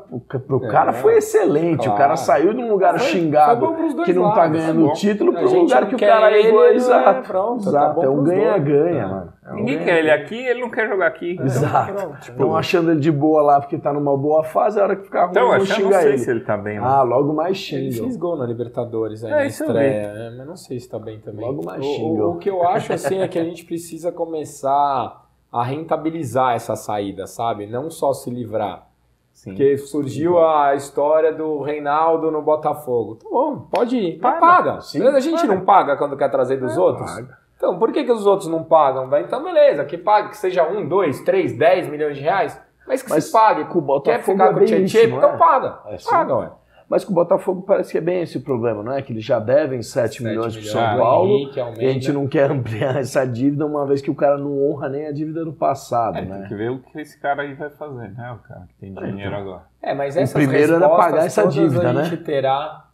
Speaker 3: pro
Speaker 1: É,
Speaker 3: cara foi excelente. O cara
Speaker 1: claro.
Speaker 3: saiu de um lugar
Speaker 1: Foi-
Speaker 3: xingado
Speaker 1: foi
Speaker 3: que não tá
Speaker 1: lados,
Speaker 3: ganhando
Speaker 2: tá
Speaker 3: o
Speaker 2: bom.
Speaker 3: título
Speaker 1: A
Speaker 3: pro
Speaker 1: gente
Speaker 3: lugar
Speaker 1: não
Speaker 3: que o cara
Speaker 1: ele,
Speaker 3: ligou.
Speaker 1: ele
Speaker 3: Exato.
Speaker 1: é pronto, tá
Speaker 3: exato.
Speaker 1: bom
Speaker 3: é um ganha-ganha,
Speaker 1: É.
Speaker 3: mano. É um
Speaker 2: Ninguém
Speaker 3: ganha-
Speaker 2: quer ele aqui, ele não quer jogar aqui.
Speaker 3: Exato.
Speaker 1: Tipo,
Speaker 3: Estão achando ele de boa lá porque tá numa boa fase, a hora que ficar ruim,
Speaker 2: Então,
Speaker 3: vão
Speaker 2: acho que eu não
Speaker 3: xingar
Speaker 2: sei
Speaker 3: ele.
Speaker 2: se ele tá bem.
Speaker 3: Ah, logo mais
Speaker 1: Ele
Speaker 3: xingam.
Speaker 1: fez gol na Libertadores aí
Speaker 2: É,
Speaker 1: na estreia, é, mas não sei se tá bem também.
Speaker 3: Logo mais
Speaker 1: O- o,
Speaker 3: xingam.
Speaker 1: o que eu acho assim é que a gente precisa começar a rentabilizar essa saída, sabe? Não só se livrar.
Speaker 2: Sim.
Speaker 1: Porque surgiu a história do Reinaldo no Botafogo. Tá bom, pode ir. Mas
Speaker 2: Paga.
Speaker 1: paga.
Speaker 3: Sim,
Speaker 1: a gente
Speaker 3: paga.
Speaker 1: não paga quando quer trazer dos outros?
Speaker 3: paga.
Speaker 1: Então, por que, que os outros não pagam? Então, beleza, que pague, que seja um, dois, três, dez milhões de reais, mas que
Speaker 3: Mas
Speaker 1: se pague.
Speaker 3: com o
Speaker 1: Quer
Speaker 3: Botafogo
Speaker 1: ficar
Speaker 3: é
Speaker 1: com o
Speaker 3: bem
Speaker 1: Tietchan? Então
Speaker 3: é?
Speaker 1: paga.
Speaker 3: É, sim.
Speaker 1: paga, ué.
Speaker 3: Mas com o Botafogo parece que é bem esse o problema, não é? Que eles já devem 7, milhões para
Speaker 1: milhões
Speaker 3: São
Speaker 1: do
Speaker 3: Paulo
Speaker 1: Henrique,
Speaker 3: e a gente não quer ampliar essa dívida uma vez que o cara não honra nem a dívida do passado,
Speaker 2: É, tem
Speaker 3: né?
Speaker 2: que ver o que esse cara aí vai fazer, né? O cara que tem dinheiro agora.
Speaker 1: É, mas
Speaker 3: O
Speaker 1: essas
Speaker 3: primeiro era pagar essa dívida,
Speaker 1: a
Speaker 3: né?
Speaker 1: gente terá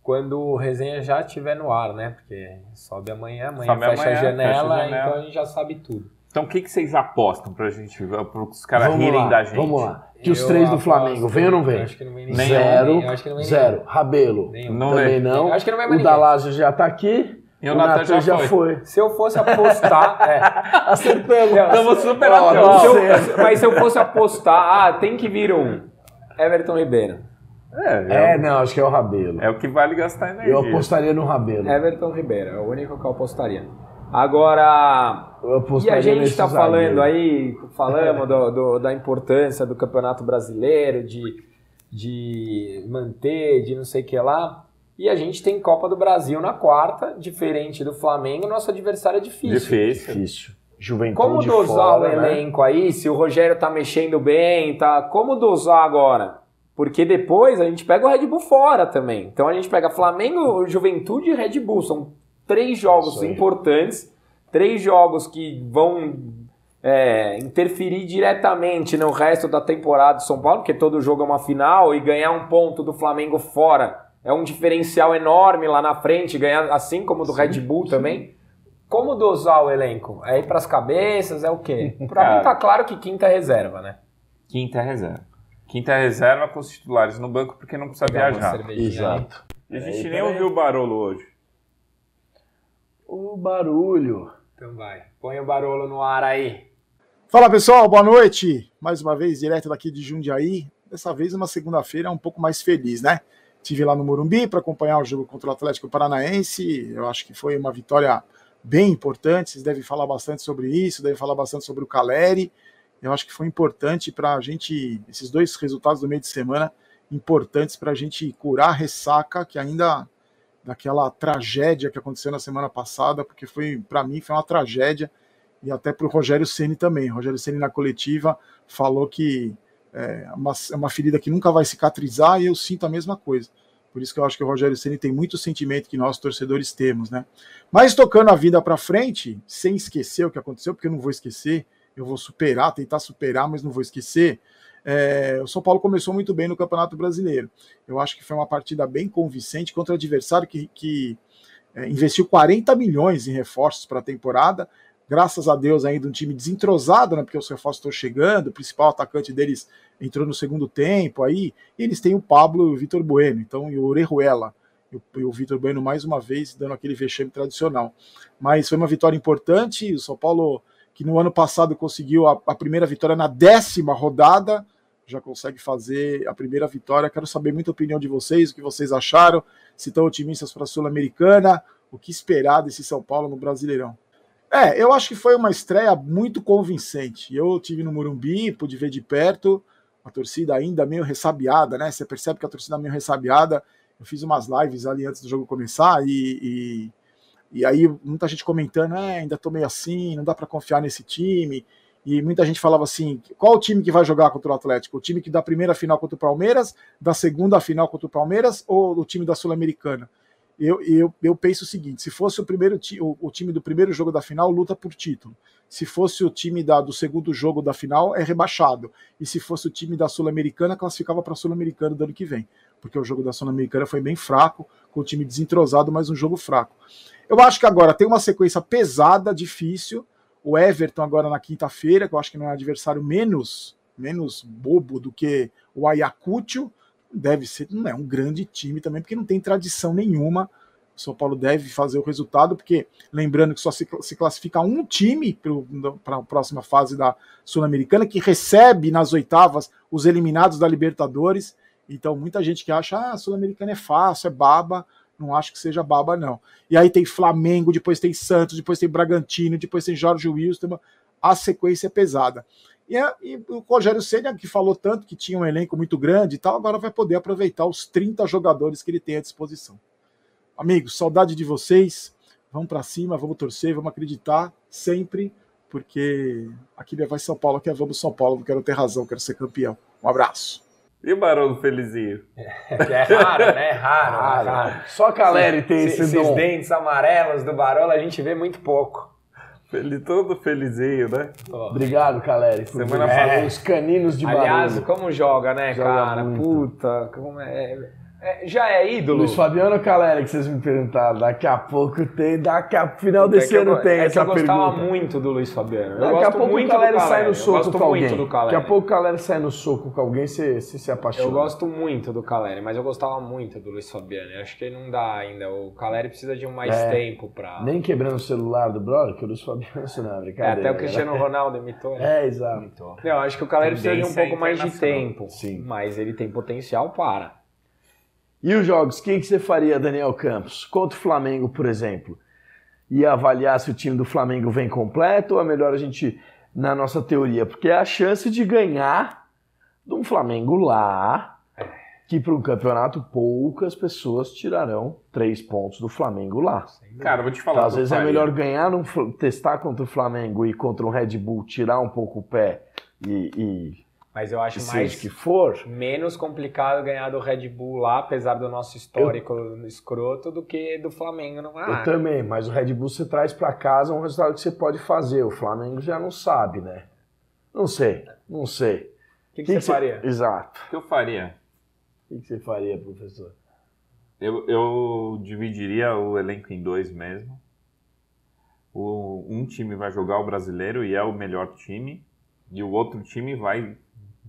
Speaker 1: quando o resenha já estiver no ar, né? Porque sobe amanhã, amanhã
Speaker 2: Sobe
Speaker 1: fecha,
Speaker 2: amanhã,
Speaker 1: a janela,
Speaker 2: fecha a janela.
Speaker 1: então a gente já sabe tudo.
Speaker 2: Então o que, que vocês apostam pra gente, para os caras
Speaker 3: Vamos
Speaker 2: rirem
Speaker 3: lá,
Speaker 2: da gente?
Speaker 3: vamos lá. Que os
Speaker 1: Eu
Speaker 3: três do Flamengo, vem ou não vem?
Speaker 1: Acho que não vem ninguém.
Speaker 3: Zero,
Speaker 1: Eu acho que não vem
Speaker 3: zero. Rabelo,
Speaker 1: Nenhum.
Speaker 2: Não
Speaker 3: também
Speaker 2: vem.
Speaker 3: não.
Speaker 1: Eu acho que não vai
Speaker 3: o
Speaker 1: mais ninguém.
Speaker 3: Dalásio já tá aqui.
Speaker 2: E o Natan já foi.
Speaker 1: Se eu fosse apostar, é,
Speaker 3: Acertamos.
Speaker 2: Estamos super
Speaker 3: não sei.
Speaker 1: mas se eu fosse apostar, ah, tem que vir um Everton Ribeiro.
Speaker 2: É,
Speaker 3: É, não, acho que é o Rabelo.
Speaker 2: é o que vale gastar energia.
Speaker 3: Eu apostaria no Rabelo.
Speaker 1: Everton Ribeiro, é o único que eu apostaria. Agora,
Speaker 3: Eu
Speaker 1: E a gente está falando aí, falamos do- do- da importância do Campeonato Brasileiro, de, de manter, de não sei o que lá. E a gente tem Copa do Brasil na quarta, diferente do Flamengo, nosso adversário é difícil.
Speaker 2: Difícil.
Speaker 3: Difícil. Juventude
Speaker 1: Como dosar
Speaker 3: fora,
Speaker 1: o
Speaker 3: né?
Speaker 1: elenco aí, se o Rogério tá mexendo bem, tá? Como dosar agora? Porque depois a gente pega o Red Bull fora também. Então a gente pega Flamengo, Juventude e Red Bull. São três jogos importantes, três jogos que vão é, interferir diretamente no resto da temporada de São Paulo, porque todo jogo é uma final, e ganhar um ponto do Flamengo fora é um diferencial enorme lá na frente, ganhar assim como do Red Bull também. Como dosar o elenco? É ir pras cabeças? É o quê? Pra
Speaker 2: Cara.
Speaker 1: mim tá claro que quinta é reserva, né?
Speaker 2: Quinta é reserva. Quinta é reserva com os titulares no banco porque não precisa
Speaker 1: Pegar
Speaker 2: viajar.
Speaker 1: cervejinha
Speaker 3: Exato.
Speaker 2: E a gente
Speaker 3: Peraí,
Speaker 2: nem ouviu o Barolo hoje.
Speaker 3: O barulho.
Speaker 1: Então vai. Põe o barulho no ar aí.
Speaker 4: Fala pessoal, boa noite. Mais uma vez, direto daqui de Jundiaí. Dessa vez, uma segunda-feira um pouco mais feliz, né? Tive lá no Morumbi para acompanhar o jogo contra o Atlético Paranaense. Eu acho que foi uma vitória bem importante. Vocês devem falar bastante sobre isso, devem falar bastante sobre o Caleri. Eu acho que foi importante para a gente, esses dois resultados do meio de semana, importantes para a gente curar a ressaca que ainda daquela tragédia que aconteceu na semana passada, porque foi para mim foi uma tragédia e até para o Rogério Ceni também. Rogério Ceni na coletiva falou que é uma, é uma ferida que nunca vai cicatrizar e eu sinto a mesma coisa. Por isso que eu acho que o Rogério Ceni tem muito sentimento que nós torcedores temos, né? Mas tocando a vida para frente, sem esquecer o que aconteceu, porque eu não vou esquecer, eu vou superar, tentar superar, mas não vou esquecer. É, o São Paulo começou muito bem no Campeonato Brasileiro. Eu acho que foi uma partida bem convincente contra o adversário que, que é, investiu 40 milhões em reforços para a temporada. Graças a Deus, ainda um time desentrosado, né? Porque os reforços estão chegando, o principal atacante deles entrou no segundo tempo aí. Eles têm o Pablo e o Vitor Bueno, então, e o Orejuela. E o Vitor Bueno, mais uma vez, dando aquele vexame tradicional. Mas foi uma vitória importante. O São Paulo, que no ano passado conseguiu a, a primeira vitória na décima rodada, já consegue fazer a primeira vitória. Quero saber muita opinião de vocês, o que vocês acharam, se estão otimistas para a Sul-Americana, o que esperar desse São Paulo no Brasileirão. É, eu acho que foi uma estreia muito convincente. Eu tive no Morumbi, pude ver de perto, a torcida ainda meio ressabiada, né? Você percebe que a torcida é meio ressabiada. Eu fiz umas lives ali antes do jogo começar e, e, e aí muita gente comentando, é, ainda tô meio assim, não dá para confiar nesse time. E muita gente falava assim: qual o time que vai jogar contra o Atlético? O time que da primeira final contra o Palmeiras, da segunda final contra o Palmeiras ou o time da Sul-Americana? Eu, eu, eu penso o seguinte: se fosse o primeiro ti- o, o time do primeiro jogo da final, luta por título. Se fosse o time da, do segundo jogo da final, é rebaixado. E se fosse o time da Sul-Americana, classificava para a Sul-Americana do ano que vem. Porque o jogo da Sul-Americana foi bem fraco, com o time desentrosado, mas um jogo fraco. Eu acho que agora tem uma sequência pesada, difícil. O Everton agora na quinta-feira, que eu acho que não é um adversário menos, menos bobo do que o Ayacucho. Deve ser, não é um grande time também, porque não tem tradição nenhuma. O São Paulo deve fazer o resultado, porque lembrando que só se, se classifica um time para a próxima fase da Sul-Americana, que recebe nas oitavas os eliminados da Libertadores. Então, muita gente que acha, ah, a Sul-Americana é fácil, é baba. Não acho que seja baba, não. E aí tem Flamengo, depois tem Santos, depois tem Bragantino, depois tem Jorge Wilson. A sequência é pesada. E, é, e o Rogério Senna, que falou tanto que tinha um elenco muito grande e tal, agora vai poder aproveitar os 30 jogadores que ele tem à disposição. Amigos, saudade de vocês. Vamos para cima, vamos torcer, vamos acreditar sempre, porque aqui vai São Paulo, aqui é Vamos São Paulo, não quero ter razão, quero ser campeão. Um abraço.
Speaker 2: E o Barão do Felizinho?
Speaker 1: É, é raro, né? É raro, raro. É raro.
Speaker 3: Só Caleri tem esse,
Speaker 1: esse Esses dentes amarelos do Barolo a gente vê muito pouco.
Speaker 2: Ele todo felizinho, né?
Speaker 3: Oh. Obrigado, Caleri. Semana é. Os caninos de
Speaker 1: Aliás, barulho. como joga, né, joga cara? Muito. Puta, como é. É, já é ídolo?
Speaker 3: Luiz Fabiano ou Caleri, que vocês me perguntaram. Daqui a pouco tem, daqui a final desse é ano eu, tem é essa pergunta.
Speaker 1: eu gostava muito do Luiz Fabiano. Eu
Speaker 3: daqui a pouco o Caleri sai no soco com alguém. Daqui a pouco o Caleri sai no soco com alguém, você se, se apaixona.
Speaker 1: Eu gosto muito do Caleri, mas eu gostava muito do Luiz Fabiano. Eu acho que não dá ainda. O Caleri precisa de mais é, tempo pra...
Speaker 3: Nem quebrando o celular do brother, que o Luiz Fabiano isso não é brincadeira.
Speaker 1: É, até o Cristiano Ronaldo imitou, né?
Speaker 3: É, exato.
Speaker 1: Imitou. Não, acho que o Caleri precisa de um pouco mais de tempo. Sim. Mas ele tem potencial para.
Speaker 3: E os jogos, quem que você faria, Daniel Campos? Contra o Flamengo, por exemplo. Ia avaliar se o time do Flamengo vem completo ou é melhor a gente, na nossa teoria? Porque é a chance de ganhar de um Flamengo lá, que para um campeonato poucas pessoas tirarão três pontos do Flamengo lá.
Speaker 2: Cara, vou te falar.
Speaker 3: Então, às vezes é melhor ganhar, num, testar contra o Flamengo e contra um Red Bull, tirar um pouco o pé e, e
Speaker 1: mas eu acho mais que for menos complicado ganhar do Red Bull lá, apesar do nosso histórico eu, escroto, do que do Flamengo no
Speaker 3: Eu também, mas o Red Bull você traz para casa um resultado que você pode fazer. O Flamengo já não sabe, né? Não sei, não sei.
Speaker 1: O que, que, que, você faria?
Speaker 3: Exato.
Speaker 2: O que eu faria?
Speaker 3: O que, que você faria, professor?
Speaker 2: Eu, eu dividiria o elenco em dois mesmo. O, um time vai jogar o brasileiro e é o melhor time, e o outro time vai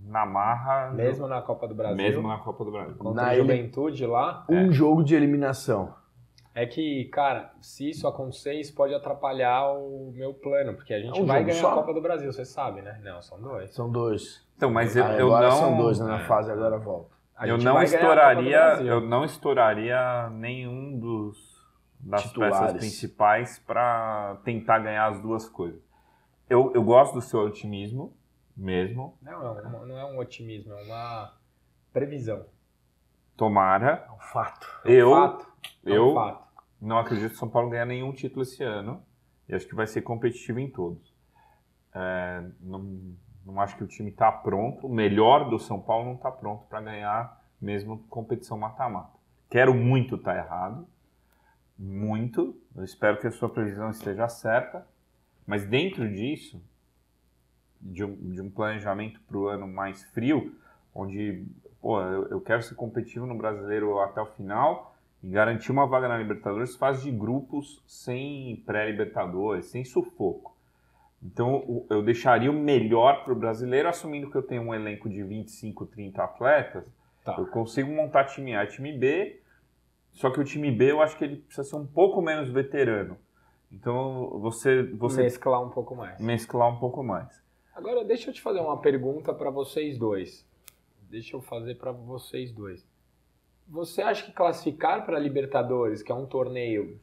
Speaker 2: na marra.
Speaker 1: Mesmo na Copa do Brasil.
Speaker 2: Mesmo na Copa do Brasil.
Speaker 1: Contra na Juventude lá.
Speaker 3: Um é. jogo de eliminação.
Speaker 1: É que, cara, se isso acontecer, isso pode atrapalhar o meu plano, porque a gente é um vai ganhar só? a Copa do Brasil, você sabe, né? Não, são dois.
Speaker 3: São dois.
Speaker 2: Então, mas eu, ah, eu
Speaker 3: agora
Speaker 2: não.
Speaker 3: São dois né, na é. fase, agora volta.
Speaker 2: eu não estouraria, eu não estouraria nenhum dos das Titulares. peças principais para tentar ganhar as duas coisas. Eu, eu gosto do seu otimismo, mesmo.
Speaker 1: Não, é não é um otimismo, é uma previsão.
Speaker 2: Tomara.
Speaker 1: É um fato.
Speaker 2: É um eu,
Speaker 1: fato.
Speaker 2: É eu fato. não acredito que o São Paulo ganhar nenhum título esse ano. E acho que vai ser competitivo em todos. É, não, não acho que o time está pronto. O melhor do São Paulo não está pronto para ganhar mesmo competição mata-mata. Quero muito estar tá errado. Muito. Eu espero que a sua previsão esteja certa. Mas dentro disso, de um, de um planejamento para o ano mais frio, onde pô, eu, eu, quero ser competitivo no brasileiro até o final e garantir uma vaga na Libertadores, faz de grupos sem pré-Libertadores, sem sufoco. Então eu deixaria o melhor para o brasileiro, assumindo que eu tenho um elenco de 25, 30 atletas. Tá. Eu consigo montar time A e time B, só que o time B eu acho que ele precisa ser um pouco menos veterano. Então você, você
Speaker 1: mesclar um pouco mais.
Speaker 2: Mesclar um pouco mais.
Speaker 1: Agora, deixa eu te fazer uma pergunta para vocês dois. Deixa eu fazer para vocês dois. Você acha que classificar para Libertadores, que é um torneio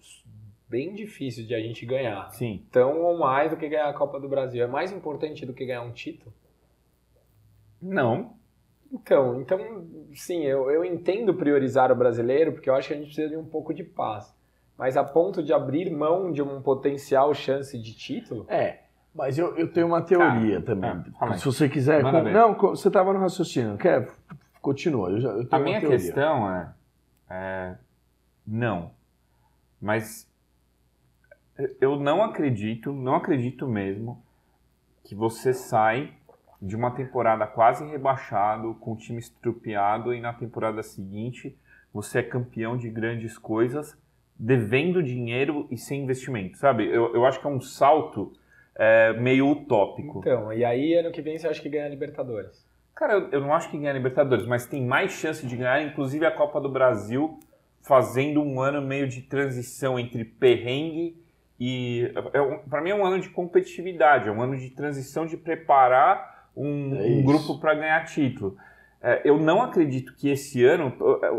Speaker 1: bem difícil de a gente ganhar,
Speaker 2: Sim.
Speaker 1: tão ou mais do que ganhar a Copa do Brasil, é mais importante do que ganhar um título?
Speaker 2: Não.
Speaker 1: Então, então sim, eu, eu entendo priorizar o brasileiro, porque eu acho que a gente precisa de um pouco de paz. Mas a ponto de abrir mão de uma potencial chance de título?
Speaker 3: É, mas eu, eu tenho uma teoria também. É, Se você quiser. Com... Não, você estava no raciocínio. Quer? Continua. Eu já, eu
Speaker 2: a minha questão é, é. Não. Mas eu não acredito, não acredito mesmo que você sai de uma temporada quase rebaixado, com o time estrupiado, e na temporada seguinte você é campeão de grandes coisas, devendo dinheiro e sem investimento, sabe? Eu, eu acho que é um salto é, meio utópico.
Speaker 1: Então, e aí ano que vem você acha que ganha a Libertadores?
Speaker 2: Cara, eu, eu não acho que ganha a Libertadores, mas tem mais chance de ganhar, inclusive a Copa do Brasil, fazendo um ano meio de transição entre perrengue e. É, para mim é um ano de competitividade, é um ano de transição de preparar um, é um grupo para ganhar título. É, eu não acredito que esse ano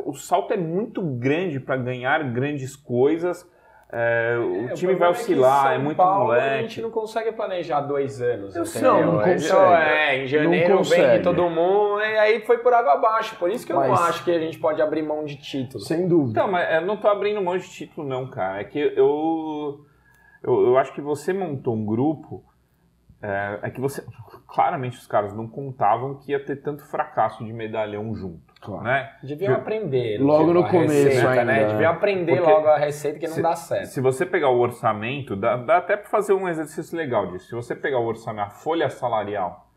Speaker 2: o salto é muito grande para ganhar grandes coisas é, o
Speaker 1: É,
Speaker 2: time
Speaker 1: problema
Speaker 2: vai
Speaker 1: é
Speaker 2: oscilar,
Speaker 1: São
Speaker 2: é muito
Speaker 1: Paulo, A
Speaker 2: moleque.
Speaker 1: gente não consegue planejar dois anos.
Speaker 2: Eu
Speaker 1: entendeu?
Speaker 3: não, não
Speaker 1: É,
Speaker 3: consegue.
Speaker 1: É, em janeiro
Speaker 3: Não
Speaker 1: vende todo mundo e aí foi por água abaixo. Por isso que eu não
Speaker 3: Mas-
Speaker 1: acho que a gente pode abrir mão de título.
Speaker 3: Sem dúvida.
Speaker 2: Então, mas eu não tô abrindo mão de título, não, cara. É que eu. Eu, eu acho que você montou um grupo. É, é que você. Claramente os caras não contavam que ia ter tanto fracasso de medalhão junto.
Speaker 3: Claro.
Speaker 2: Né?
Speaker 1: Deviam aprender.
Speaker 3: Logo
Speaker 1: tipo,
Speaker 3: no começo
Speaker 1: receita,
Speaker 3: ainda,
Speaker 1: né?
Speaker 3: né?
Speaker 1: Deviam aprender
Speaker 2: Porque
Speaker 1: logo a receita que não
Speaker 2: se-
Speaker 1: dá certo.
Speaker 2: Se você pegar o orçamento, dá, dá até para fazer um exercício legal disso. Se você pegar o orçamento, a folha salarial,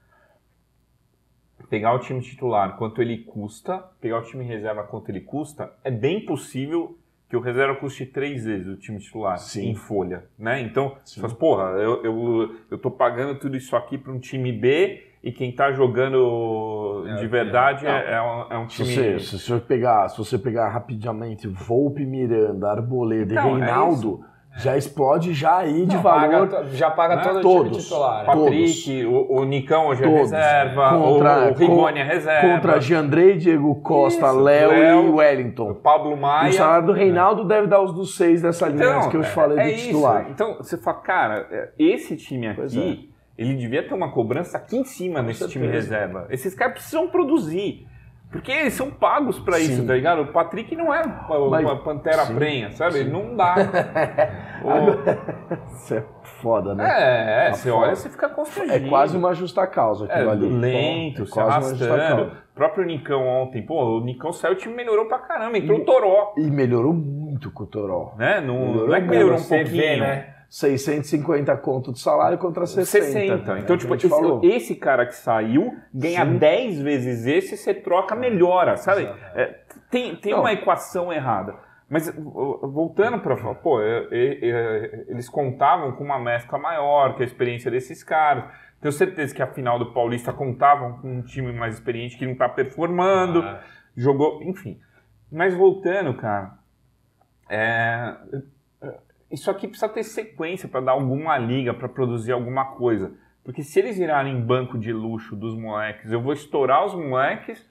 Speaker 2: pegar o time titular, quanto ele custa, pegar o time reserva, quanto ele custa, é bem possível que o reserva custe três vezes o time titular
Speaker 3: Sim.
Speaker 2: em folha, né? Então, você fala, porra, eu, eu, eu tô pagando tudo isso aqui para um time B e quem tá jogando
Speaker 1: É,
Speaker 2: de verdade
Speaker 3: não.
Speaker 2: é, é um, é um
Speaker 3: Se
Speaker 2: time...
Speaker 3: você, se você pegar, se você pegar rapidamente Volpe, Miranda, Arboleda
Speaker 2: Então,
Speaker 3: e
Speaker 2: é
Speaker 3: Reinaldo, já explode já aí de
Speaker 1: Não,
Speaker 3: valor.
Speaker 1: paga já paga
Speaker 2: né?
Speaker 1: todo o
Speaker 3: Todos.
Speaker 1: time titular.
Speaker 3: Todos.
Speaker 2: Patrick, o, o Nicão hoje é
Speaker 3: Todos.
Speaker 2: reserva,
Speaker 3: Contra-
Speaker 2: o, o Rigoni é reserva.
Speaker 3: Contra Giandrei, Diego Costa,
Speaker 2: Isso,
Speaker 3: Léo
Speaker 2: Léo,
Speaker 3: e
Speaker 2: o
Speaker 3: Wellington.
Speaker 2: Pablo
Speaker 3: O
Speaker 2: Maia.
Speaker 3: salário do Reinaldo deve dar os dos seis dessa linha
Speaker 2: Então,
Speaker 3: que eu te falei
Speaker 2: é
Speaker 3: do
Speaker 2: isso.
Speaker 3: titular.
Speaker 2: Então, você fala, cara, é, esse time
Speaker 3: Pois
Speaker 2: aqui, ele devia ter uma cobrança aqui em cima nesse time
Speaker 3: certeza.
Speaker 2: reserva. Esses caras precisam produzir. Porque eles são pagos pra
Speaker 3: Sim.
Speaker 2: isso, tá ligado? O Patrick não é uma,
Speaker 3: Mas-
Speaker 2: uma pantera
Speaker 3: sim,
Speaker 2: prenha, sabe?
Speaker 3: sim.
Speaker 2: Não dá. O-
Speaker 3: Isso é foda, né?
Speaker 2: é, é,
Speaker 3: Tá
Speaker 2: você
Speaker 3: fora.
Speaker 2: olha, você fica
Speaker 3: É
Speaker 2: constrangido.
Speaker 3: quase uma justa causa
Speaker 2: É,
Speaker 3: aquilo ali.
Speaker 2: lento,
Speaker 3: É
Speaker 2: se arrastando. O próprio Nicão ontem, pô, o Nicão saiu, o time melhorou pra caramba, entrou o Toró,
Speaker 3: E melhorou muito com o Toró.
Speaker 2: né? Não,
Speaker 3: Melhorou
Speaker 2: não é que melhorou um pouquinho,
Speaker 1: vê, né?
Speaker 3: 650 conto de salário contra 60.
Speaker 2: 60.
Speaker 3: né?
Speaker 2: Então,
Speaker 3: É o
Speaker 2: tipo,
Speaker 3: gente falou.
Speaker 2: esse, esse cara que saiu ganha
Speaker 3: Sim.
Speaker 2: 10 vezes esse, você troca, melhora, sabe? É, tem tem
Speaker 3: Não.
Speaker 2: uma equação errada. Mas voltando para falar, pô, é, é, eles contavam com uma mescla maior, que a experiência desses caras. Tenho certeza que a final do Paulista contavam com um time mais experiente que não tá performando,
Speaker 1: Ah,
Speaker 2: jogou, enfim. Mas voltando, cara, é, isso aqui precisa ter sequência para dar alguma liga, para produzir alguma coisa. Porque se eles virarem banco de luxo dos moleques, eu vou estourar os moleques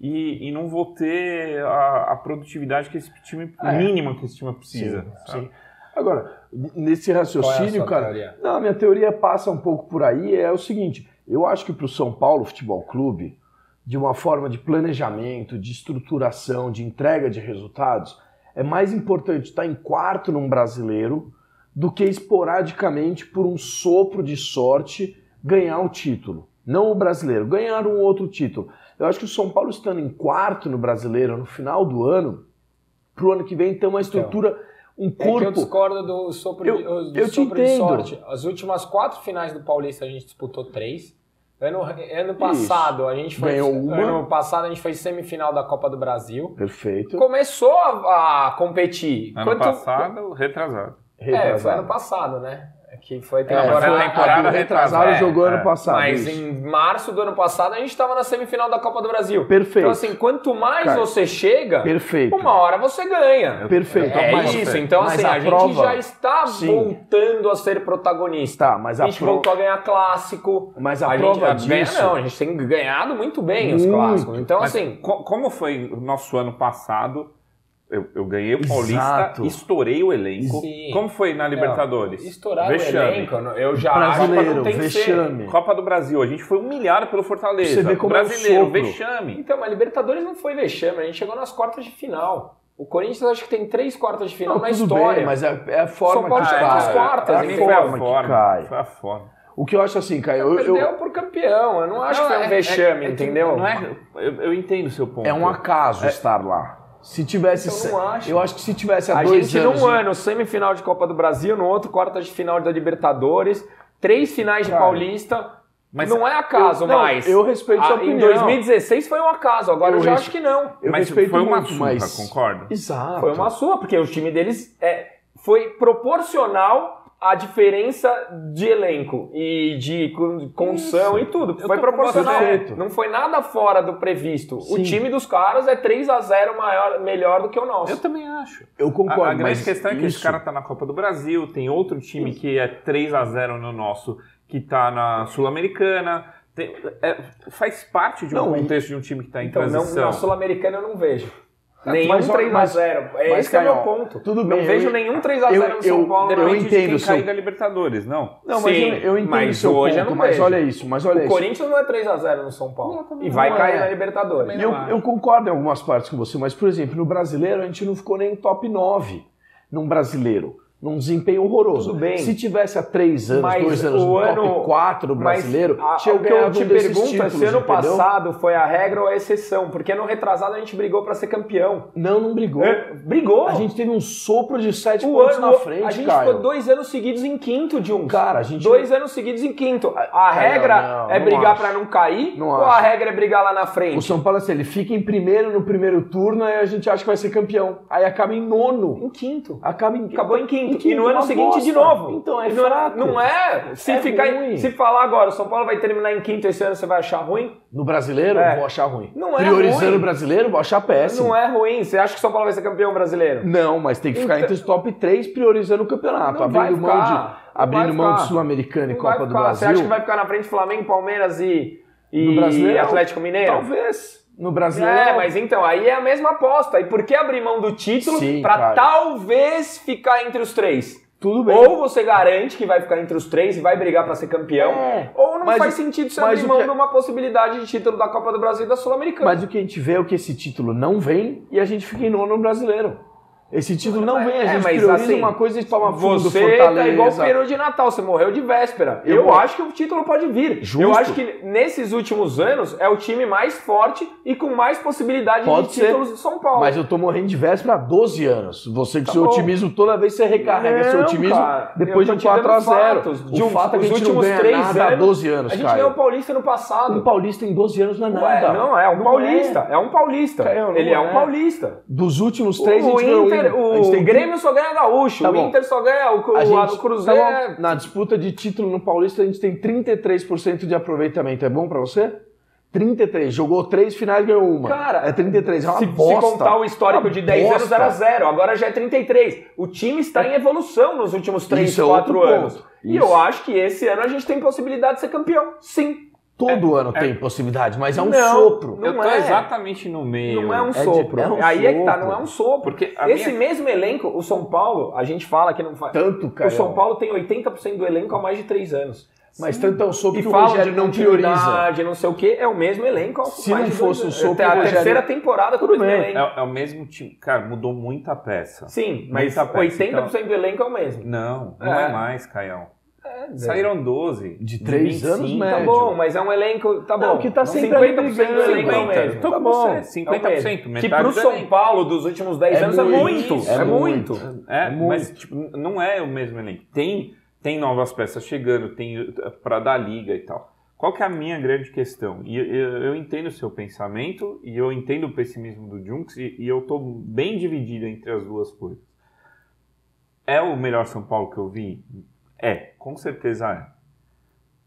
Speaker 2: e, e não vou ter a, a produtividade que esse time,
Speaker 3: É.
Speaker 2: mínima que esse time precisa.
Speaker 3: Sim, sim. Agora, nesse
Speaker 1: é
Speaker 3: raciocínio,
Speaker 1: sua
Speaker 3: cara.
Speaker 1: teoria?
Speaker 3: Não, a minha teoria passa um pouco por aí. É o seguinte: eu acho que para o São Paulo Futebol Clube, de uma forma de planejamento, de estruturação, de entrega de resultados, é mais importante estar em quarto num brasileiro do que esporadicamente, por um sopro de sorte, ganhar o título. Não o brasileiro, ganhar um outro título. Eu acho que o São Paulo estando em quarto no brasileiro no final do ano, para o ano que vem, tem uma estrutura, um
Speaker 1: É que eu
Speaker 3: corpo.
Speaker 1: discordo do sopro,
Speaker 3: Eu-
Speaker 1: de, do
Speaker 3: eu te
Speaker 1: sopro de
Speaker 3: entendo.
Speaker 1: sorte. As últimas quatro finais do Paulista a gente disputou três. Ano, ano passado a gente foi.
Speaker 3: Ganhou uma.
Speaker 1: Ano passado a gente foi semifinal da Copa do Brasil.
Speaker 3: Perfeito.
Speaker 1: Começou a, a competir.
Speaker 2: Ano
Speaker 1: Quanto-
Speaker 2: passado, retrasado.
Speaker 1: É, foi
Speaker 3: Retrasado.
Speaker 1: ano passado, né? É Que foi
Speaker 3: É,
Speaker 1: temporada.
Speaker 2: foi
Speaker 3: a-
Speaker 2: temporada retrasada.
Speaker 3: jogou
Speaker 2: É,
Speaker 3: ano passado.
Speaker 1: Mas
Speaker 3: isso.
Speaker 1: em março do ano passado a gente estava na semifinal da Copa do Brasil.
Speaker 3: Perfeito.
Speaker 1: Então, assim, quanto mais
Speaker 3: Cara,
Speaker 1: você chega,
Speaker 3: Perfeito.
Speaker 1: uma hora você ganha.
Speaker 3: Perfeito.
Speaker 1: É
Speaker 3: Mas-
Speaker 1: isso, então
Speaker 3: mas
Speaker 1: assim,
Speaker 3: a
Speaker 1: a,
Speaker 3: prova-
Speaker 1: gente já está
Speaker 3: Sim.
Speaker 1: voltando a ser protagonista.
Speaker 3: Tá, mas
Speaker 1: a
Speaker 3: a,
Speaker 1: gente
Speaker 3: prova.
Speaker 1: voltou a ganhar clássico.
Speaker 3: Mas a,
Speaker 1: a gente
Speaker 3: prova
Speaker 1: já
Speaker 3: disso.
Speaker 1: ganha, não, a gente tem ganhado muito bem os
Speaker 3: Muito.
Speaker 1: clássicos. Então,
Speaker 2: Mas
Speaker 1: assim,
Speaker 2: co- como foi o nosso ano passado? Eu, eu ganhei o
Speaker 3: Exato.
Speaker 2: Paulista, estourei o elenco.
Speaker 1: Sim.
Speaker 2: Como foi na Libertadores?
Speaker 1: estourar
Speaker 2: Vexame.
Speaker 1: o elenco, eu já acho que
Speaker 3: Brasileiro,
Speaker 1: não tem
Speaker 3: vexame.
Speaker 2: Copa do Brasil, a gente foi humilhado pelo Fortaleza.
Speaker 3: Você vê como é
Speaker 2: Brasileiro,
Speaker 3: sopro.
Speaker 2: vexame.
Speaker 1: Então, mas Libertadores não foi vexame, a gente chegou nas quartas de final. O Corinthians acho que tem três quartas de final
Speaker 3: Não,
Speaker 1: na história.
Speaker 3: bem, mas é, é a forma
Speaker 1: São Paulo
Speaker 3: que cai.
Speaker 1: quartas,
Speaker 3: é
Speaker 2: Pra
Speaker 3: a forma
Speaker 2: forma.
Speaker 3: que cai.
Speaker 2: Foi a forma.
Speaker 3: O que eu acho assim, Caio, eu,
Speaker 1: Perdeu
Speaker 3: eu-
Speaker 1: por campeão, eu não acho que foi um
Speaker 2: é-
Speaker 1: vexame,
Speaker 2: é- é que
Speaker 1: entendeu?
Speaker 2: Não é, eu, eu entendo o seu ponto.
Speaker 3: é um acaso estar lá. Se tivesse.
Speaker 1: Eu
Speaker 3: se-
Speaker 1: não acho.
Speaker 3: eu acho que se tivesse há
Speaker 1: A
Speaker 3: dois
Speaker 1: gente
Speaker 3: anos.
Speaker 1: num ano, semifinal de Copa do Brasil, no outro, quarta de final da Libertadores, três finais de
Speaker 3: Cara,
Speaker 1: Paulista.
Speaker 2: mas
Speaker 1: não é acaso
Speaker 3: eu- não,
Speaker 1: mais.
Speaker 3: eu respeito sua
Speaker 1: Ah, Em
Speaker 3: opinião.
Speaker 1: 2016 foi um acaso, agora eu,
Speaker 3: Eu
Speaker 1: já acho que não.
Speaker 3: Eu
Speaker 2: mas
Speaker 3: respeito
Speaker 2: foi uma
Speaker 3: muito,
Speaker 2: surra,
Speaker 3: mas.
Speaker 2: concorda?
Speaker 3: Exato.
Speaker 1: Foi uma sua, porque o time deles é, foi proporcional à diferença de elenco e de con- condição e tudo.
Speaker 2: Eu
Speaker 1: Foi proporcional. Não foi nada fora do previsto. O
Speaker 3: Sim.
Speaker 1: time dos caras é 3 a 0 maior, melhor do que o nosso.
Speaker 2: Eu também acho.
Speaker 3: Eu
Speaker 2: A,
Speaker 3: concordo.
Speaker 2: a grande
Speaker 3: mas
Speaker 2: questão é que esse
Speaker 3: isso-
Speaker 2: cara tá na Copa do Brasil, tem outro time que é 3 a 0 no nosso, que tá na Sul-Americana. É, faz parte de um
Speaker 3: Não, e-
Speaker 2: contexto de um time que tá em
Speaker 1: então, não,
Speaker 2: transição.
Speaker 1: na Sul-Americana eu não vejo. Nenhum
Speaker 3: Mas, ó,
Speaker 1: 3x0.
Speaker 3: mas-
Speaker 1: É
Speaker 3: mas,
Speaker 1: esse que é o meu ponto.
Speaker 3: tudo
Speaker 1: Não
Speaker 3: bem,
Speaker 1: vejo
Speaker 3: eu-
Speaker 1: nenhum 3x0
Speaker 3: eu-
Speaker 1: no São
Speaker 3: eu-
Speaker 1: Paulo.
Speaker 3: eu
Speaker 1: não.
Speaker 2: Depende de
Speaker 3: entendo
Speaker 2: quem da Libertadores, não.
Speaker 3: Não, mas
Speaker 1: Sim,
Speaker 3: eu, eu entendo
Speaker 1: mas
Speaker 3: o seu
Speaker 1: hoje
Speaker 3: ponto,
Speaker 1: não
Speaker 3: mas
Speaker 1: vejo.
Speaker 3: olha isso, mas olha
Speaker 1: O
Speaker 3: isso.
Speaker 1: Corinthians não é 3x0 no São Paulo.
Speaker 2: Não,
Speaker 1: E vai
Speaker 3: não
Speaker 1: cair
Speaker 3: é.
Speaker 1: na Libertadores.
Speaker 3: Eu, eu concordo em algumas partes com você, mas, por exemplo, no brasileiro a gente não ficou nem top 9 num brasileiro. Num desempenho horroroso.
Speaker 1: Tudo bem.
Speaker 3: Se tivesse há três anos,
Speaker 1: Mas
Speaker 3: dois anos
Speaker 1: o
Speaker 3: no
Speaker 1: ano-
Speaker 3: top 4
Speaker 1: Mas
Speaker 3: brasileiro,
Speaker 1: a-
Speaker 3: tinha
Speaker 1: o que eu te
Speaker 3: um
Speaker 1: pergunto
Speaker 3: títulos,
Speaker 1: se ano
Speaker 3: entendeu?
Speaker 1: passado foi a regra ou a exceção. Porque ano retrasado a gente brigou pra ser campeão.
Speaker 3: Não, não brigou.
Speaker 1: É, brigou.
Speaker 3: A gente teve um sopro de sete
Speaker 1: o
Speaker 3: pontos
Speaker 1: ano,
Speaker 3: na frente,
Speaker 1: a gente
Speaker 3: Caio.
Speaker 1: ficou dois anos seguidos em quinto de um.
Speaker 3: Cara, a gente-
Speaker 1: Dois anos seguidos em quinto. A, a
Speaker 3: Não,
Speaker 1: regra
Speaker 3: não,
Speaker 1: é
Speaker 3: não
Speaker 1: brigar pra não cair
Speaker 3: Não
Speaker 1: ou a
Speaker 3: acho.
Speaker 1: regra é brigar lá na
Speaker 3: O
Speaker 1: frente?
Speaker 3: São Paulo, assim, ele fica em primeiro no primeiro turno e a gente acha que vai ser campeão. Aí acaba em nono.
Speaker 1: Em quinto.
Speaker 3: Acaba em
Speaker 1: Acabou em quinto. E no
Speaker 3: uma
Speaker 1: ano seguinte
Speaker 3: bosta.
Speaker 1: de novo.
Speaker 3: Então é
Speaker 1: E não,
Speaker 3: fraco.
Speaker 1: Não é. Se,
Speaker 3: É
Speaker 1: ficar,
Speaker 3: ruim.
Speaker 1: se falar agora, o São Paulo vai terminar em quinto esse ano, você vai achar ruim?
Speaker 3: No brasileiro,
Speaker 1: É.
Speaker 3: vou achar ruim.
Speaker 1: Não é
Speaker 3: Priorizando
Speaker 1: ruim.
Speaker 3: o brasileiro, vou achar péssimo.
Speaker 1: Não é ruim. Você acha que o São Paulo vai ser campeão brasileiro?
Speaker 3: Não, mas tem que ficar
Speaker 1: Então-
Speaker 3: entre os top 3 priorizando o campeonato.
Speaker 1: Não
Speaker 3: abrindo mão de, abrindo mão de. Sul-Americana e Copa do. Brasil.
Speaker 1: Você acha que vai ficar na frente Flamengo, Palmeiras e, e
Speaker 3: No?
Speaker 1: Atlético Mineiro?
Speaker 3: Talvez. No Brasileiro.
Speaker 1: É, mas então, aí é a mesma aposta. E por que abrir mão do título
Speaker 3: cara.
Speaker 1: talvez ficar entre os três?
Speaker 3: Tudo bem.
Speaker 1: Ou você garante que vai ficar entre os três e vai brigar pra ser campeão,
Speaker 3: É.
Speaker 1: ou não faz
Speaker 3: o-
Speaker 1: sentido você abrir mão
Speaker 3: que-
Speaker 1: de uma possibilidade de título da Copa do Brasil e da Sul-Americana.
Speaker 3: Mas o que a gente vê é que esse título não vem e a gente fica em nono no brasileiro. Esse título não vem, a
Speaker 1: é,
Speaker 3: gente
Speaker 1: mas
Speaker 3: prioriza
Speaker 1: assim,
Speaker 3: uma coisa e toma fundo do
Speaker 1: Você tá igual o peru de Natal, você morreu de véspera.
Speaker 3: Eu-
Speaker 1: Eu, acho que o título pode vir.
Speaker 3: Justo.
Speaker 1: Eu acho que nesses últimos anos é o time mais forte e com mais possibilidade
Speaker 3: Pode
Speaker 1: de
Speaker 3: ser.
Speaker 1: títulos de São Paulo.
Speaker 3: Mas eu tô morrendo de véspera há 12 anos. Você com
Speaker 1: Tá
Speaker 3: seu
Speaker 1: bom.
Speaker 3: otimismo, toda vez você recarrega seu
Speaker 1: Não,
Speaker 3: otimismo
Speaker 1: cara,
Speaker 3: depois de um
Speaker 1: te dando
Speaker 3: 4x0.
Speaker 1: fatos.
Speaker 3: O
Speaker 1: De um-
Speaker 3: fato é que a gente não
Speaker 1: últimos
Speaker 3: ganha
Speaker 1: três
Speaker 3: nada há
Speaker 1: anos,
Speaker 3: 12 anos,
Speaker 1: A gente ganhou o Paulista no passado.
Speaker 3: Um paulista em 12 anos não é
Speaker 1: Ué,
Speaker 3: nada.
Speaker 1: não, é um paulista. É, um paulista.
Speaker 3: Não
Speaker 1: Ele é. um
Speaker 3: é.
Speaker 1: paulista.
Speaker 3: Dos últimos três, a
Speaker 1: o
Speaker 3: gente ganhou
Speaker 1: Inter, o
Speaker 3: tem
Speaker 1: Grêmio só ganha gaúcho.
Speaker 3: Tá
Speaker 1: o. Inter só ganha o,
Speaker 3: A
Speaker 1: o,
Speaker 3: gente,
Speaker 1: o Cruzeiro.
Speaker 3: tá bom,
Speaker 1: é-
Speaker 3: na disputa de título no Paulista, a gente tem 33% de aproveitamento. É bom pra você? 33. Jogou três finais ganhou uma.
Speaker 1: Cara,
Speaker 3: é 33. É uma
Speaker 1: se,
Speaker 3: bosta.
Speaker 1: se contar o histórico
Speaker 3: Uma
Speaker 1: de 10 anos
Speaker 3: bosta.
Speaker 1: era zero, agora já é 33. O time está em evolução nos últimos 3,
Speaker 3: Isso é
Speaker 1: 4
Speaker 3: outro
Speaker 1: anos.
Speaker 3: ponto.
Speaker 1: E
Speaker 3: Isso.
Speaker 1: eu acho que esse ano a gente tem possibilidade de ser campeão. Sim.
Speaker 3: Todo ano tem possibilidade, mas é um
Speaker 1: Não,
Speaker 3: sopro.
Speaker 1: não
Speaker 2: eu tô
Speaker 1: é.
Speaker 2: exatamente no meio.
Speaker 1: Não é um
Speaker 3: de-
Speaker 1: sopro.
Speaker 3: é um
Speaker 1: Aí é que tá,
Speaker 3: sopro.
Speaker 1: não é um sopro.
Speaker 2: Porque
Speaker 1: Esse
Speaker 2: minha-
Speaker 1: mesmo elenco, o São Paulo, a gente fala que não faz.
Speaker 3: Tanto, cara.
Speaker 1: O São Paulo tem 80% do elenco há mais de 3 anos.
Speaker 3: Mas tanto é um sopro
Speaker 1: E
Speaker 3: que o Rogério
Speaker 1: de
Speaker 3: não prioriza.
Speaker 1: não sei o que, é o mesmo elenco. há
Speaker 3: Se não
Speaker 1: de
Speaker 3: fosse
Speaker 1: dois
Speaker 3: o sopro,
Speaker 1: É a
Speaker 3: Rogério-
Speaker 1: terceira temporada com o mesmo elenco.
Speaker 2: É, é o mesmo time. Cara, mudou muita peça.
Speaker 1: Sim, mas
Speaker 2: peça,
Speaker 1: 80% do elenco é o mesmo.
Speaker 2: Não, não é,
Speaker 1: É.
Speaker 2: mais, Caião. Saíram 12.
Speaker 3: De três anos,
Speaker 1: Tá
Speaker 3: médio.
Speaker 1: bom, mas é um elenco. Tá
Speaker 3: Não,
Speaker 1: bom.
Speaker 3: que tá sempre ali
Speaker 1: 50% do
Speaker 3: brigando,
Speaker 1: elenco é o
Speaker 2: 50.
Speaker 1: mesmo.
Speaker 2: Tô
Speaker 3: Tá
Speaker 2: com
Speaker 3: bom.
Speaker 2: você,
Speaker 1: É o
Speaker 2: 50%.
Speaker 1: mesmo.
Speaker 2: Metade
Speaker 1: Que pro São. Paulo dos últimos 10
Speaker 3: É
Speaker 1: anos
Speaker 3: muito,
Speaker 1: é muito.
Speaker 3: é
Speaker 1: É muito.
Speaker 2: É,
Speaker 3: É muito.
Speaker 2: mas tipo, não é o mesmo elenco. Tem, tem novas peças chegando, tem para dar liga e tal. Qual que é a minha grande questão? E eu, eu- eu entendo o seu pensamento e eu entendo o pessimismo do Junks e, e eu tô bem dividido entre as duas coisas. É o melhor São Paulo que eu vi? É, com certeza é.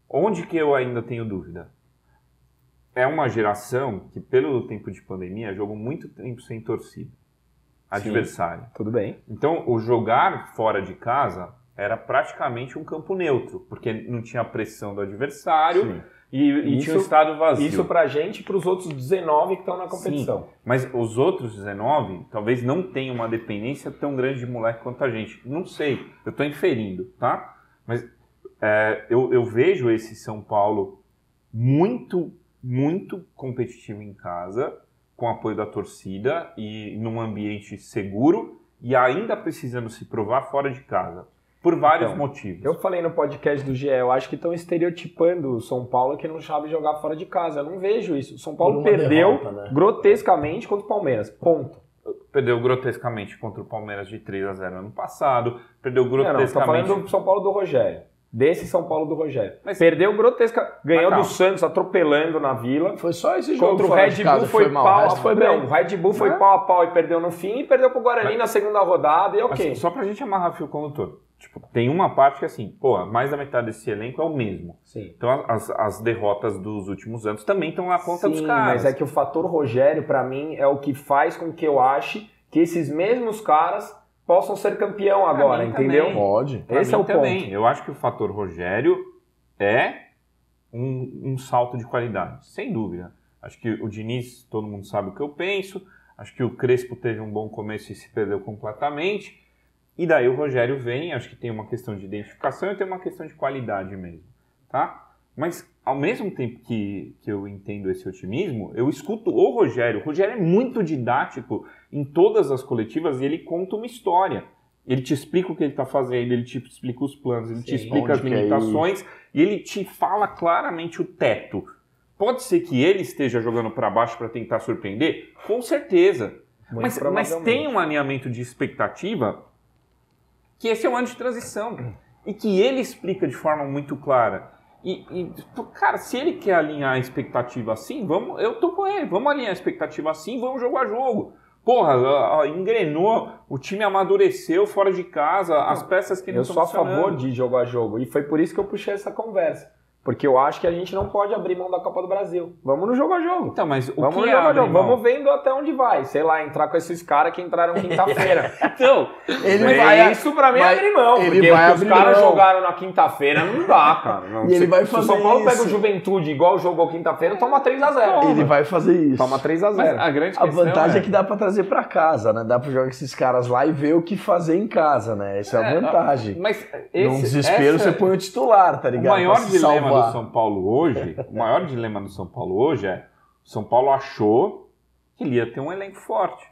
Speaker 2: Onde que eu ainda tenho dúvida? É uma geração que, pelo tempo de pandemia, jogou muito tempo sem torcida. Adversário.
Speaker 1: Tudo bem.
Speaker 2: Então, o jogar fora de casa era praticamente um campo neutro, porque não tinha pressão do adversário e, e
Speaker 1: Isso-
Speaker 2: tinha um estado vazio.
Speaker 1: Isso pra gente e pros outros 19 que estão na competição.
Speaker 2: Mas os outros 19 talvez não tenham uma dependência tão grande de moleque quanto a gente. Não sei, eu estou inferindo, tá? Mas é, eu, eu vejo esse São Paulo muito, muito competitivo em casa, com apoio da torcida e num ambiente seguro e ainda precisando se provar fora de casa. Por vários
Speaker 1: Então,
Speaker 2: motivos.
Speaker 1: Eu falei no podcast do GE, eu acho que estão estereotipando o São Paulo que não sabe jogar fora de casa. Eu não vejo isso. O São Paulo perdeu
Speaker 3: derrota, né?
Speaker 1: grotescamente contra o Palmeiras. Ponto.
Speaker 2: Perdeu grotescamente contra o Palmeiras de 3 a 0 ano passado. Perdeu
Speaker 1: Não, não,
Speaker 2: grotescamente.
Speaker 1: falando do São Paulo do Rogério. Desse São Paulo do Rogério.
Speaker 2: Mas-
Speaker 1: Perdeu grotesca. Ganhou do Santos atropelando na vila.
Speaker 3: Foi só esse jogo
Speaker 1: Contra o Red Bull foi,
Speaker 3: mal.
Speaker 1: pau
Speaker 3: foi
Speaker 1: pau.
Speaker 3: bem.
Speaker 1: Não, o Red Bull foi
Speaker 2: É.
Speaker 1: pau a pau e perdeu no fim e perdeu pro Guarani
Speaker 2: Mas-
Speaker 1: na segunda rodada e ok.
Speaker 2: Mas Só pra gente amarrar fio condutor. Tipo, tem uma parte que assim, pô, mais da metade desse elenco é o mesmo.
Speaker 1: Sim.
Speaker 2: Então as, as derrotas dos últimos anos também estão na conta dos
Speaker 1: Sim,
Speaker 2: caras.
Speaker 1: mas é que o fator Rogério, pra mim, é o que faz com que eu ache que esses mesmos caras possam ser campeão agora,
Speaker 2: mim
Speaker 1: entendeu?
Speaker 2: também.
Speaker 3: Pode.
Speaker 2: Pra
Speaker 1: Esse
Speaker 2: mim
Speaker 1: é o
Speaker 2: também.
Speaker 1: ponto.
Speaker 2: Eu acho que o fator Rogério é um, um salto de qualidade, sem dúvida. Acho que o Diniz, todo mundo sabe o que eu penso. Acho que o Crespo teve um bom começo e se perdeu completamente. E daí o Rogério vem, acho que tem uma questão de identificação e tem uma questão de qualidade mesmo, tá? Mas ao mesmo tempo que, que eu entendo esse otimismo, eu escuto o Rogério. O Rogério é muito didático em todas as coletivas e ele conta uma história. Ele te explica o que ele está fazendo, ele te explica os planos, ele te
Speaker 1: Sim,
Speaker 2: explica as
Speaker 3: ir.
Speaker 2: limitações e ele te fala claramente o teto. Pode ser que ele esteja jogando para baixo para tentar surpreender? Com certeza.
Speaker 1: Muito
Speaker 2: Mas, mas tem um alinhamento de expectativa que esse é um ano de transição e que ele explica de forma muito clara. E, e, cara, se ele quer alinhar a expectativa assim, vamos, eu tô com ele, vamos alinhar a expectativa assim, vamos jogo a jogo. Porra, ó, engrenou, o time amadureceu fora de casa, as peças que não
Speaker 1: Eu sou a favor de jogo a jogo. E foi por isso que eu puxei essa conversa. Porque eu acho que a gente não pode abrir mão da Copa do Brasil. Vamos no jogo a jogo.
Speaker 2: Então, mas o
Speaker 1: Vamos
Speaker 2: que
Speaker 1: no
Speaker 2: é
Speaker 1: jogo a jogo.
Speaker 2: mão?
Speaker 1: Vamos vendo até onde vai. Sei lá, entrar com esses caras que entraram quinta-feira.
Speaker 2: Então,
Speaker 3: Ele
Speaker 1: Mas
Speaker 3: vai-
Speaker 1: isso pra mim é
Speaker 3: vai-
Speaker 1: abrir mão.
Speaker 3: ele
Speaker 1: Porque
Speaker 3: vai
Speaker 1: o que os caras jogaram na quinta-feira não dá, cara. Não.
Speaker 3: E ele
Speaker 1: Se-
Speaker 3: vai
Speaker 1: Se o
Speaker 3: fazer
Speaker 1: São Paulo pega
Speaker 3: isso.
Speaker 1: o Juventude igual jogou quinta-feira, toma 3x0.
Speaker 3: Ele vai fazer isso.
Speaker 1: Toma 3x0.
Speaker 2: mas a grande
Speaker 3: A vantagem é...
Speaker 2: é
Speaker 3: que dá pra trazer pra casa, né? Dá pra jogar com esses caras lá e ver o que fazer em casa, né? Essa é a
Speaker 2: É,
Speaker 3: vantagem.
Speaker 2: Mas esse,
Speaker 3: Num desespero
Speaker 2: essa-
Speaker 3: você põe o titular, tá
Speaker 2: O
Speaker 3: ligado?
Speaker 2: maior
Speaker 3: Pra se
Speaker 2: dilema. Do São Paulo hoje, o maior dilema do São Paulo hoje é o São Paulo achou que ele ia ter um elenco forte.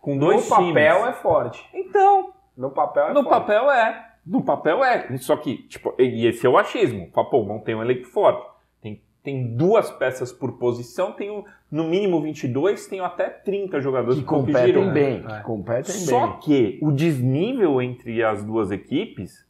Speaker 2: Com dois
Speaker 1: no
Speaker 2: times.
Speaker 1: papel é forte.
Speaker 2: Então,
Speaker 1: No papel é
Speaker 2: no
Speaker 1: forte.
Speaker 2: papel é. No papel é. Só que, tipo, e esse é o achismo. Pô, não tem um elenco forte. Tem, tem duas peças por posição, tem no mínimo 22, tem até 30 jogadores
Speaker 3: Que
Speaker 2: por
Speaker 3: competem
Speaker 2: giram.
Speaker 3: bem,
Speaker 1: É.
Speaker 3: que competem
Speaker 2: Só
Speaker 3: bem.
Speaker 2: que o desnível entre as duas equipes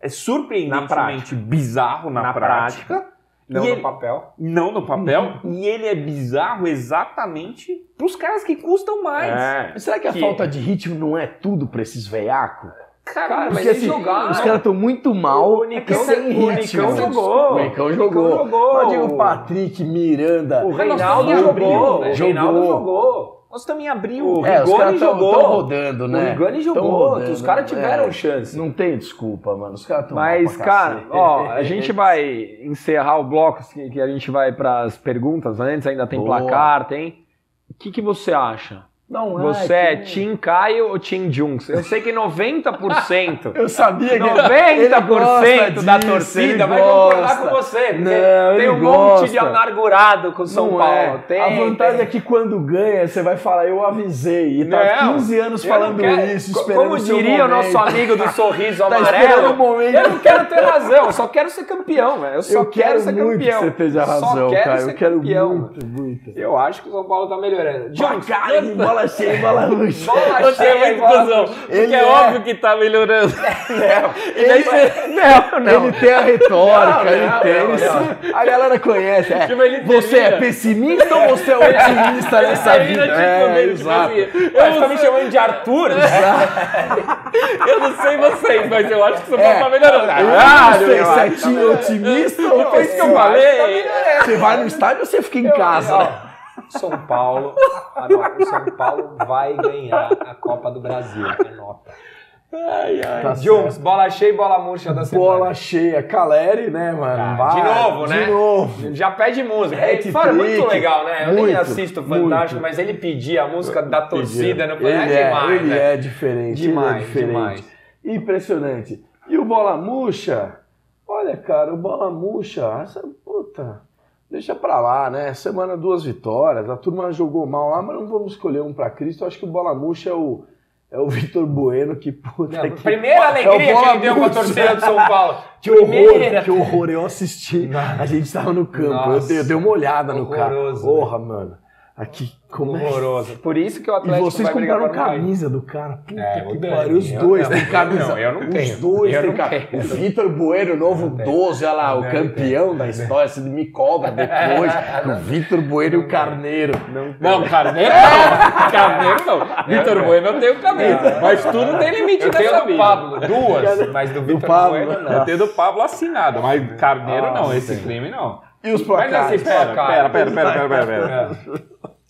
Speaker 2: é surpreendentemente
Speaker 1: prática.
Speaker 2: bizarro na,
Speaker 1: Na
Speaker 2: prática.
Speaker 1: Não
Speaker 2: E
Speaker 1: no
Speaker 2: ele-
Speaker 1: papel.
Speaker 2: Não no papel. e ele é bizarro exatamente pros caras que custam mais.
Speaker 1: É.
Speaker 3: Mas será que a
Speaker 2: Que-
Speaker 3: falta de ritmo não é tudo pra esses veiacos?
Speaker 2: Cara, mas
Speaker 1: mas eles
Speaker 3: assim,
Speaker 1: jogaram.
Speaker 3: os caras estão muito mal
Speaker 1: O
Speaker 3: é
Speaker 1: Nicão-
Speaker 3: sem
Speaker 1: o
Speaker 3: ritmo.
Speaker 1: Nicão jogou.
Speaker 3: O Nicão
Speaker 1: O
Speaker 3: jogou.
Speaker 1: Nicão jogou.
Speaker 3: Eu digo Patrick, Miranda.
Speaker 1: O
Speaker 2: Mas
Speaker 1: Reinaldo
Speaker 2: em
Speaker 1: jogou.
Speaker 2: abril,
Speaker 1: O Reinaldo
Speaker 3: jogou.
Speaker 1: Jogou.
Speaker 2: nós estamos em abril.
Speaker 1: O
Speaker 3: É,
Speaker 1: Rigoni
Speaker 3: caras estão
Speaker 1: jogou.
Speaker 3: rodando, né?
Speaker 1: O Rigoni
Speaker 3: Tão
Speaker 1: jogou.
Speaker 3: rodando,
Speaker 1: os caras tiveram
Speaker 3: é.
Speaker 1: chance.
Speaker 3: Não tem desculpa, mano. Os caras estão
Speaker 5: Mas, cara, ó, a gente vai encerrar o bloco, assim, que a gente vai para as perguntas antes, ainda tem
Speaker 3: Boa.
Speaker 5: placar, tem. O que, que você acha?
Speaker 3: Não
Speaker 5: Você é
Speaker 3: que-
Speaker 5: Team Caio ou Team Junks? Eu sei que 90%.
Speaker 3: Eu sabia que
Speaker 5: 90% da
Speaker 3: disso,
Speaker 5: torcida vai
Speaker 3: gosta.
Speaker 5: concordar com você.
Speaker 3: Não,
Speaker 5: tem um monte
Speaker 3: gosta.
Speaker 5: de amargurado com o São
Speaker 3: Não
Speaker 5: Paulo.
Speaker 3: é.
Speaker 5: Tem,
Speaker 3: a vantagem
Speaker 5: tem.
Speaker 3: é que quando ganha, você vai falar, eu avisei. E tá
Speaker 5: Não,
Speaker 3: 15 anos falando
Speaker 5: quero-
Speaker 3: isso, esperando
Speaker 5: Como diria o nosso amigo do sorriso
Speaker 3: Tá
Speaker 5: amarelo,
Speaker 3: momento.
Speaker 5: eu não quero ter razão, eu só quero ser campeão, velho. Eu só
Speaker 3: Eu quero
Speaker 5: ser
Speaker 3: muito
Speaker 5: campeão.
Speaker 3: que você esteja
Speaker 5: Só
Speaker 3: razão,
Speaker 5: quero
Speaker 3: cara.
Speaker 5: ser
Speaker 3: Eu quero
Speaker 5: campeão.
Speaker 3: muito, muito.
Speaker 1: Eu acho que o São Paulo tá melhorando.
Speaker 3: Junks, bola cheia, bola luxa.
Speaker 1: Bola
Speaker 2: Você é
Speaker 1: cheia,
Speaker 2: muito
Speaker 1: bola-
Speaker 2: cuzão.
Speaker 3: Ele
Speaker 2: Porque é,
Speaker 3: é.
Speaker 2: óbvio que tá melhorando.
Speaker 3: Ele,
Speaker 5: Não, não.
Speaker 3: ele tem a retórica,
Speaker 1: Não,
Speaker 3: ele
Speaker 1: não,
Speaker 3: tem.
Speaker 1: não,
Speaker 3: ele. A galera conhece. é.
Speaker 2: Tipo, ele
Speaker 3: Você é pessimista ou você é otimista nessa
Speaker 2: Termina,
Speaker 3: vida?
Speaker 2: tipo,
Speaker 3: É,
Speaker 2: meio, tipo
Speaker 3: exato.
Speaker 2: assim,
Speaker 1: Mas
Speaker 2: eu,
Speaker 1: tá
Speaker 2: não
Speaker 1: me chamando de Arthur?
Speaker 2: eu não sei vocês, mas eu acho que São Paulo
Speaker 3: É.
Speaker 2: tá melhorando.
Speaker 3: Eu
Speaker 2: Ah,
Speaker 3: não sei
Speaker 2: eu
Speaker 3: se é
Speaker 2: tá
Speaker 3: otimista ou
Speaker 2: Foi isso que eu
Speaker 3: pessimista.
Speaker 2: falei.
Speaker 3: Você vai no estádio ou você fica em casa? Né?
Speaker 1: São Paulo, anota, o São Paulo vai ganhar a Copa do Brasil. Anota.
Speaker 3: Tá
Speaker 1: Junks, bola cheia e bola murcha da semana.
Speaker 3: Bola cheia. Caleri, né, mano?
Speaker 1: Ah, de novo, né?
Speaker 3: De novo.
Speaker 1: Já pede música.
Speaker 3: Hat
Speaker 1: Ele fala muito legal, né? Eu nem
Speaker 3: Muito,
Speaker 1: assisto Fantástico,
Speaker 3: muito.
Speaker 1: mas ele pedia a música da torcida no
Speaker 3: Ele
Speaker 1: é,
Speaker 3: é,
Speaker 1: demais,
Speaker 3: ele
Speaker 1: né?
Speaker 3: é diferente.
Speaker 1: Demais,
Speaker 3: ele é diferente.
Speaker 1: demais.
Speaker 3: Impressionante. E o Bola Murcha? Olha, cara, o Bola Murcha, essa puta, deixa pra lá, né? Semana duas vitórias, a turma jogou mal lá, mas não vamos escolher um pra Cristo. Eu acho que o Bola Murcha é o, é o Vitor Bueno, que puta
Speaker 1: Não,
Speaker 3: que...
Speaker 1: primeira
Speaker 3: É
Speaker 1: alegria que
Speaker 3: bola
Speaker 1: ele deu com a torcida do São Paulo.
Speaker 3: Que horror, que horror, eu assisti. A gente tava no campo, eu
Speaker 1: Nossa,
Speaker 3: dei, eu dei uma olhada no cara. Porra, mano. Aqui, como é
Speaker 1: Horroroso. Por isso que o
Speaker 3: E
Speaker 1: Atlético
Speaker 3: vocês
Speaker 1: vai brigar
Speaker 3: compraram
Speaker 1: não
Speaker 3: camisa do cara. Puta
Speaker 1: É,
Speaker 3: que pariu. Os dois
Speaker 1: não.
Speaker 3: têm camisa.
Speaker 1: Não, eu não
Speaker 3: Os
Speaker 1: tenho.
Speaker 3: dois
Speaker 1: Eu
Speaker 3: têm
Speaker 1: não
Speaker 3: camisa. O Vitor Bueno, o novo 12, olha lá, o
Speaker 1: Não
Speaker 3: campeão da história. Você me cobra depois. o Vitor Bueno e o Carneiro.
Speaker 2: Não, Carneiro não. Carneiro não. Vitor Bueno eu tenho camisa. Mas tudo tem limite
Speaker 1: Eu tenho do. Pablo, duas, mas do Vitor. Bueno não.
Speaker 2: Eu tenho do Pablo assinado, mas Carneiro não, esse crime não.
Speaker 3: E os
Speaker 2: Mas
Speaker 3: placares?
Speaker 2: assim, pera, pera, pera, pera, pera, pera.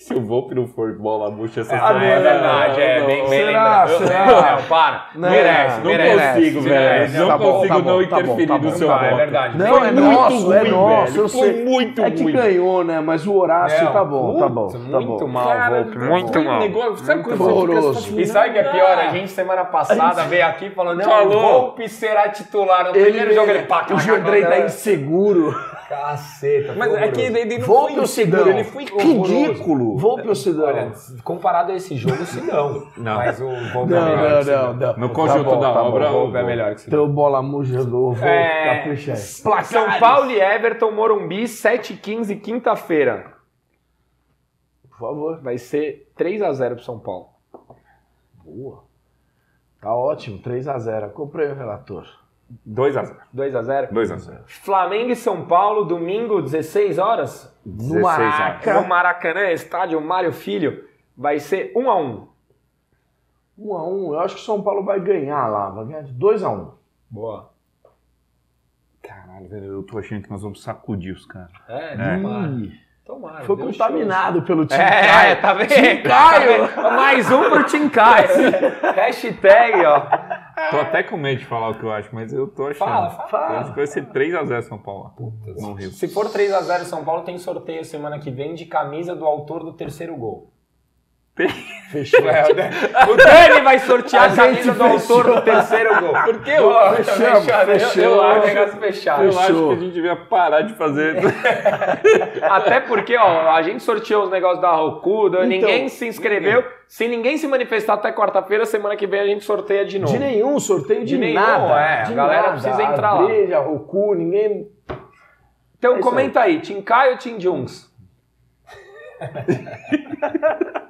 Speaker 2: Se o Volpe não for bola murcha essa
Speaker 1: Ah,
Speaker 2: semana,
Speaker 1: é verdade, é
Speaker 2: não,
Speaker 1: bem, bem
Speaker 3: Será?
Speaker 1: lembrado.
Speaker 3: Será?
Speaker 1: Não, para.
Speaker 3: Não,
Speaker 1: merece,
Speaker 3: não
Speaker 1: merece.
Speaker 2: consigo, velho.
Speaker 1: merece.
Speaker 2: Não
Speaker 3: Tá
Speaker 2: consigo
Speaker 3: tá bom,
Speaker 2: não
Speaker 3: tá
Speaker 2: interferir
Speaker 3: tá bom.
Speaker 2: no seu
Speaker 1: Tá, é
Speaker 2: voto.
Speaker 1: verdade.
Speaker 3: Não, é
Speaker 2: Muito
Speaker 3: nosso, é
Speaker 2: ruim,
Speaker 3: nosso,
Speaker 2: velho.
Speaker 3: eu
Speaker 2: Foi
Speaker 3: sei.
Speaker 2: muito
Speaker 3: é que
Speaker 2: ruim.
Speaker 3: ganhou, né? Mas o Horácio
Speaker 1: Não,
Speaker 3: tá bom, tá bom. tá
Speaker 1: muito
Speaker 3: bom.
Speaker 1: mal,
Speaker 2: Cara,
Speaker 1: Volpe, muito mal.
Speaker 2: negócio- sabe
Speaker 3: Muito horroroso.
Speaker 2: assim,
Speaker 1: E sabe o que é pior? A gente semana passada veio aqui falando, não,
Speaker 2: Falou.
Speaker 1: Volpe será titular. No primeiro jogo ele pá,
Speaker 3: o Jandrei tá
Speaker 1: caceta.
Speaker 3: inseguro.
Speaker 1: Caceta.
Speaker 2: Mas é que ele não
Speaker 3: Volpe
Speaker 2: foi
Speaker 3: ou Sidão?
Speaker 2: ele foi ridículo.
Speaker 3: Volpe ou Sidão?
Speaker 1: Olha, comparado a esse jogo, se não.
Speaker 2: Não.
Speaker 1: Mas o Volpe é
Speaker 3: Não,
Speaker 1: melhor
Speaker 3: não, não, não.
Speaker 2: No
Speaker 3: Tá
Speaker 2: conjunto
Speaker 3: bom,
Speaker 2: da
Speaker 3: tá bom.
Speaker 2: obra,
Speaker 1: O Volpe é melhor que Sidão.
Speaker 3: Teu bola muja do Volpe,
Speaker 1: É,
Speaker 3: capricha aí.
Speaker 1: São Paulo e Everton, Morumbi, 7h15, quinta-feira.
Speaker 3: Por favor.
Speaker 1: Vai ser 3x0 pro São Paulo.
Speaker 3: Boa. Tá ótimo, 3x0. Comprei o relator.
Speaker 2: 2x0.
Speaker 1: 2x0.
Speaker 2: 2x0.
Speaker 1: Flamengo e São Paulo, domingo, 16 horas.
Speaker 3: No Maraca.
Speaker 1: No Maracanã, estádio Mário Filho. Vai ser 1x1.
Speaker 3: 1x1. Eu acho que o São Paulo vai ganhar lá. Vai ganhar de 2x1.
Speaker 1: Boa.
Speaker 2: Caralho, velho, eu tô achando que nós vamos sacudir os caras.
Speaker 1: É,
Speaker 2: É.
Speaker 1: tomara.
Speaker 3: Foi
Speaker 1: Deus
Speaker 3: contaminado pelo time.
Speaker 1: É,
Speaker 3: Caio.
Speaker 1: tá vendo?
Speaker 3: Tim Caio.
Speaker 1: Tá vendo? Mais um pro Tim Caio. Hashtag, ó.
Speaker 2: Tô até com medo de falar o que eu acho, mas eu tô achando.
Speaker 1: Fala, fala.
Speaker 2: Eu acho que vai ser 3x0 São Paulo. no Rio.
Speaker 1: Se for 3x0 São Paulo, tem sorteio semana que vem de camisa do autor do terceiro gol.
Speaker 3: Fechou.
Speaker 1: O Dani vai sortear a,
Speaker 3: A
Speaker 1: camisa
Speaker 3: gente
Speaker 1: do autor do terceiro gol. Por quê? Eu,
Speaker 3: Fechamos, fechou.
Speaker 1: Eu acho negócio fechado.
Speaker 2: Eu acho
Speaker 3: Fechou.
Speaker 2: que a gente devia parar de fazer.
Speaker 1: Até porque, ó, a gente sorteou os negócios da Roku,
Speaker 3: Então,
Speaker 1: ninguém se inscreveu. Se ninguém se manifestar até quarta-feira, semana que vem a gente sorteia de novo.
Speaker 3: De nenhum, sorteio de,
Speaker 1: De nenhum,
Speaker 3: nada.
Speaker 1: é,
Speaker 3: de
Speaker 1: a galera
Speaker 3: nada.
Speaker 1: precisa entrar lá.
Speaker 3: Breja, Roku, ninguém...
Speaker 1: Então
Speaker 3: É
Speaker 1: comenta aí, Tim Caio ou Tim Jungs?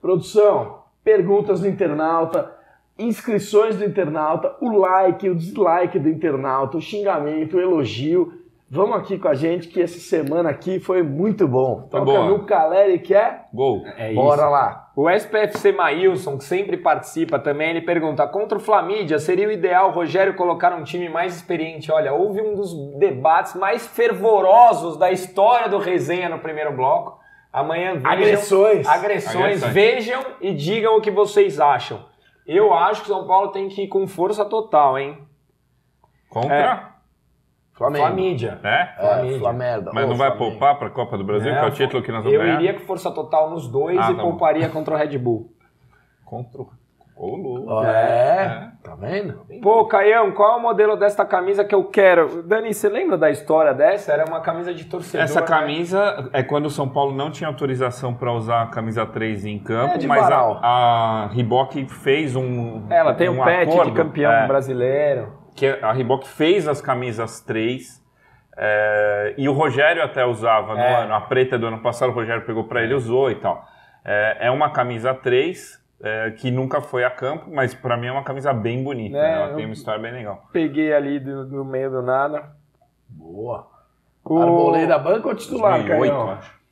Speaker 3: Produção, perguntas do internauta, inscrições do internauta, o like, o dislike do internauta, o xingamento, o elogio. Vamos aqui com a gente que essa semana aqui foi muito bom.
Speaker 2: Foi
Speaker 3: Toca
Speaker 2: boa.
Speaker 3: no Caleri que é?
Speaker 2: Gol.
Speaker 1: É
Speaker 3: Bora lá.
Speaker 1: O SPFC Maílson, que sempre participa também, ele pergunta: contra o Flamídia, seria o ideal o Rogério colocar um time mais experiente? Olha, houve um dos debates mais fervorosos da história do resenha no primeiro bloco. Amanhã vejam,
Speaker 3: Agressões.
Speaker 1: agressões,
Speaker 2: Agressões.
Speaker 1: vejam e digam o que vocês acham. Eu acho que o São Paulo tem que ir com força total, hein?
Speaker 2: Contra?
Speaker 3: Flamengo.
Speaker 1: Flamídia.
Speaker 2: É?
Speaker 3: É,
Speaker 1: Flamengo.
Speaker 3: Flamengo.
Speaker 2: Mas
Speaker 3: Ô,
Speaker 2: não vai
Speaker 3: Flamengo.
Speaker 2: poupar pra Copa do Brasil,
Speaker 1: Não,
Speaker 2: que é o título que nós vamos
Speaker 1: Eu
Speaker 2: ganhar?
Speaker 1: iria com força total nos dois
Speaker 2: Ah,
Speaker 1: e
Speaker 2: tá bom.
Speaker 1: pouparia contra o Red Bull.
Speaker 2: Contra o. Ô, louco.
Speaker 3: É, tá vendo?
Speaker 1: Pô, Caião, qual é o modelo desta camisa que eu quero? Dani, você lembra da história dessa? Era uma camisa de torcedor.
Speaker 2: Essa
Speaker 1: né?
Speaker 2: camisa é quando o São Paulo não tinha autorização para usar a camisa 3 em campo,
Speaker 3: É de
Speaker 2: mas
Speaker 3: varal.
Speaker 2: a, a Reebok fez um.
Speaker 1: Ela tem
Speaker 2: um
Speaker 1: pet
Speaker 2: acordo,
Speaker 1: de campeão
Speaker 2: é,
Speaker 1: brasileiro.
Speaker 2: que a Reebok fez as camisas 3. é, e o Rogério até usava no
Speaker 1: É.
Speaker 2: ano, a preta do ano passado, o Rogério pegou para ele e usou e tal. É, é uma camisa 3 é, que nunca foi a campo, mas para mim é uma camisa bem bonita.
Speaker 1: É,
Speaker 2: né? Ela tem uma história bem legal.
Speaker 1: Peguei ali do, do meio do nada.
Speaker 3: Boa.
Speaker 1: O
Speaker 3: Arboleda banco ou titular,
Speaker 2: 2008,
Speaker 3: Caio?
Speaker 2: acho.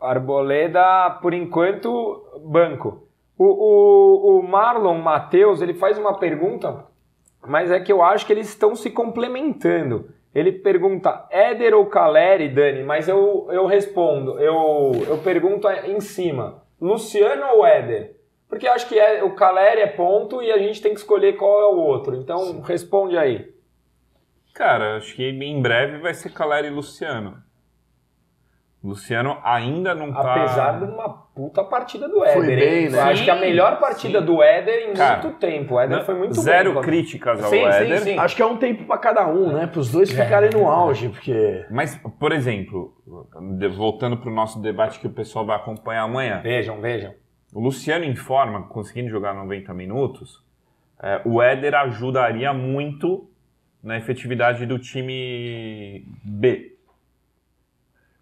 Speaker 1: Arboleda, por enquanto, banco. O, o, o Marlon Matheus, ele faz uma pergunta, mas é que eu acho que eles estão se complementando. Ele pergunta Éder ou Caleri, Dani, mas eu, eu respondo, eu, eu pergunto em cima, Luciano ou Éder? Porque eu acho que é, o Caleri é ponto e a gente tem que escolher qual é o outro. Então responde aí.
Speaker 2: Cara, acho que em breve vai ser Caleri e Luciano. Luciano ainda não tá.
Speaker 1: Apesar de uma puta partida do Éder.
Speaker 3: Foi
Speaker 1: hein?
Speaker 3: bem, né?
Speaker 1: Eu acho que a melhor partida
Speaker 2: Sim.
Speaker 1: do Éder em
Speaker 2: Cara,
Speaker 1: muito tempo. O Éder
Speaker 2: Não,
Speaker 1: foi muito
Speaker 2: Zero
Speaker 1: bem.
Speaker 2: críticas ao
Speaker 1: Sim, sim,
Speaker 2: Éder.
Speaker 1: sim.
Speaker 3: Acho que é um tempo pra cada um, né? Para os dois ficarem no auge, porque
Speaker 2: Mas, por exemplo, voltando para o nosso debate que o pessoal vai acompanhar amanhã,
Speaker 1: Vejam, vejam.
Speaker 2: o Luciano em forma, conseguindo jogar 90 minutos, é, o Éder ajudaria muito na efetividade do time B.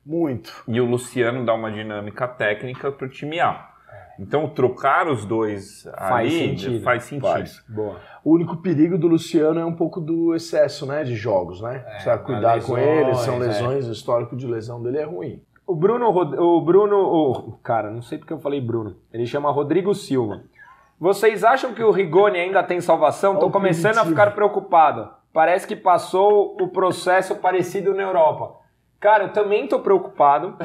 Speaker 3: muito.
Speaker 2: E o Luciano dá uma dinâmica técnica para o time A. Então, trocar os dois
Speaker 1: Faz
Speaker 2: ali
Speaker 1: sentido.
Speaker 2: faz sentido.
Speaker 3: Faz.
Speaker 1: Boa.
Speaker 3: O único perigo do Luciano é um pouco do excesso, né, de jogos, né? Precisa cuidar com
Speaker 1: lesões,
Speaker 3: ele, são
Speaker 1: é.
Speaker 3: lesões, o histórico de lesão dele é ruim.
Speaker 1: O Bruno, o Bruno, o cara, não sei porque eu falei Bruno. Ele chama Rodrigo Silva. Vocês acham que o Rigoni ainda tem salvação?
Speaker 3: O
Speaker 1: começando a ficar preocupado. Parece que passou o processo parecido na Europa. Cara, eu também tô preocupado.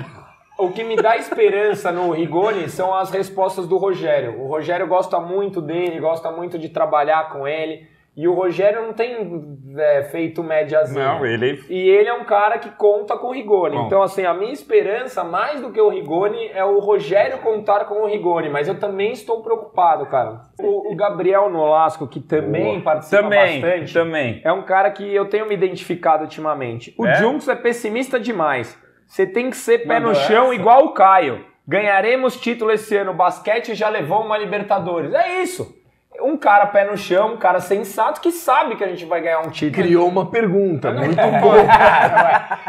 Speaker 1: o que me dá esperança no Rigoni são as respostas do Rogério. O Rogério gosta muito dele, gosta muito de trabalhar com ele. E o Rogério não tem é, feito médiazinha.
Speaker 2: Não, ele.
Speaker 1: E ele é um cara que conta com o Rigoni.
Speaker 2: Bom.
Speaker 1: Então, assim, a minha esperança, mais do que o Rigoni, é o Rogério contar com o Rigoni. Mas eu também estou preocupado, cara. O, o Gabriel Nolasco, que também participa
Speaker 2: Também,
Speaker 1: bastante,
Speaker 2: também.
Speaker 1: é um cara que eu tenho me identificado ultimamente. O
Speaker 2: É?
Speaker 1: Junks é pessimista demais. Você tem que ser pé
Speaker 2: Mandou
Speaker 1: no chão
Speaker 2: essa?
Speaker 1: igual o Caio. Ganharemos título esse ano. O basquete já levou uma Libertadores. É isso. Um cara pé no chão, um cara sensato que sabe que a gente vai ganhar um título.
Speaker 3: Criou uma pergunta, muito
Speaker 1: É.
Speaker 3: boa.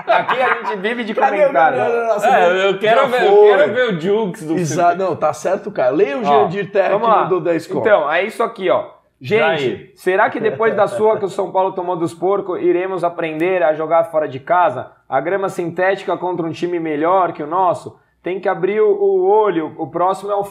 Speaker 1: Aqui a gente vive de comentário.
Speaker 3: Gabriel Nossa,
Speaker 2: É, eu quero, ver, eu quero ver o Jukes do
Speaker 3: Exato, não, tá certo, cara. Leia o Jandir Terra que
Speaker 1: Vamos lá.
Speaker 3: mandou 10 conto.
Speaker 1: Então, é isso aqui, ó. Gente,
Speaker 2: Jair.
Speaker 1: será que depois da sua que o São Paulo tomou dos porcos, iremos aprender a jogar fora de casa? A grama sintética contra um time melhor que o nosso? Tem que abrir o, olho, o próximo é o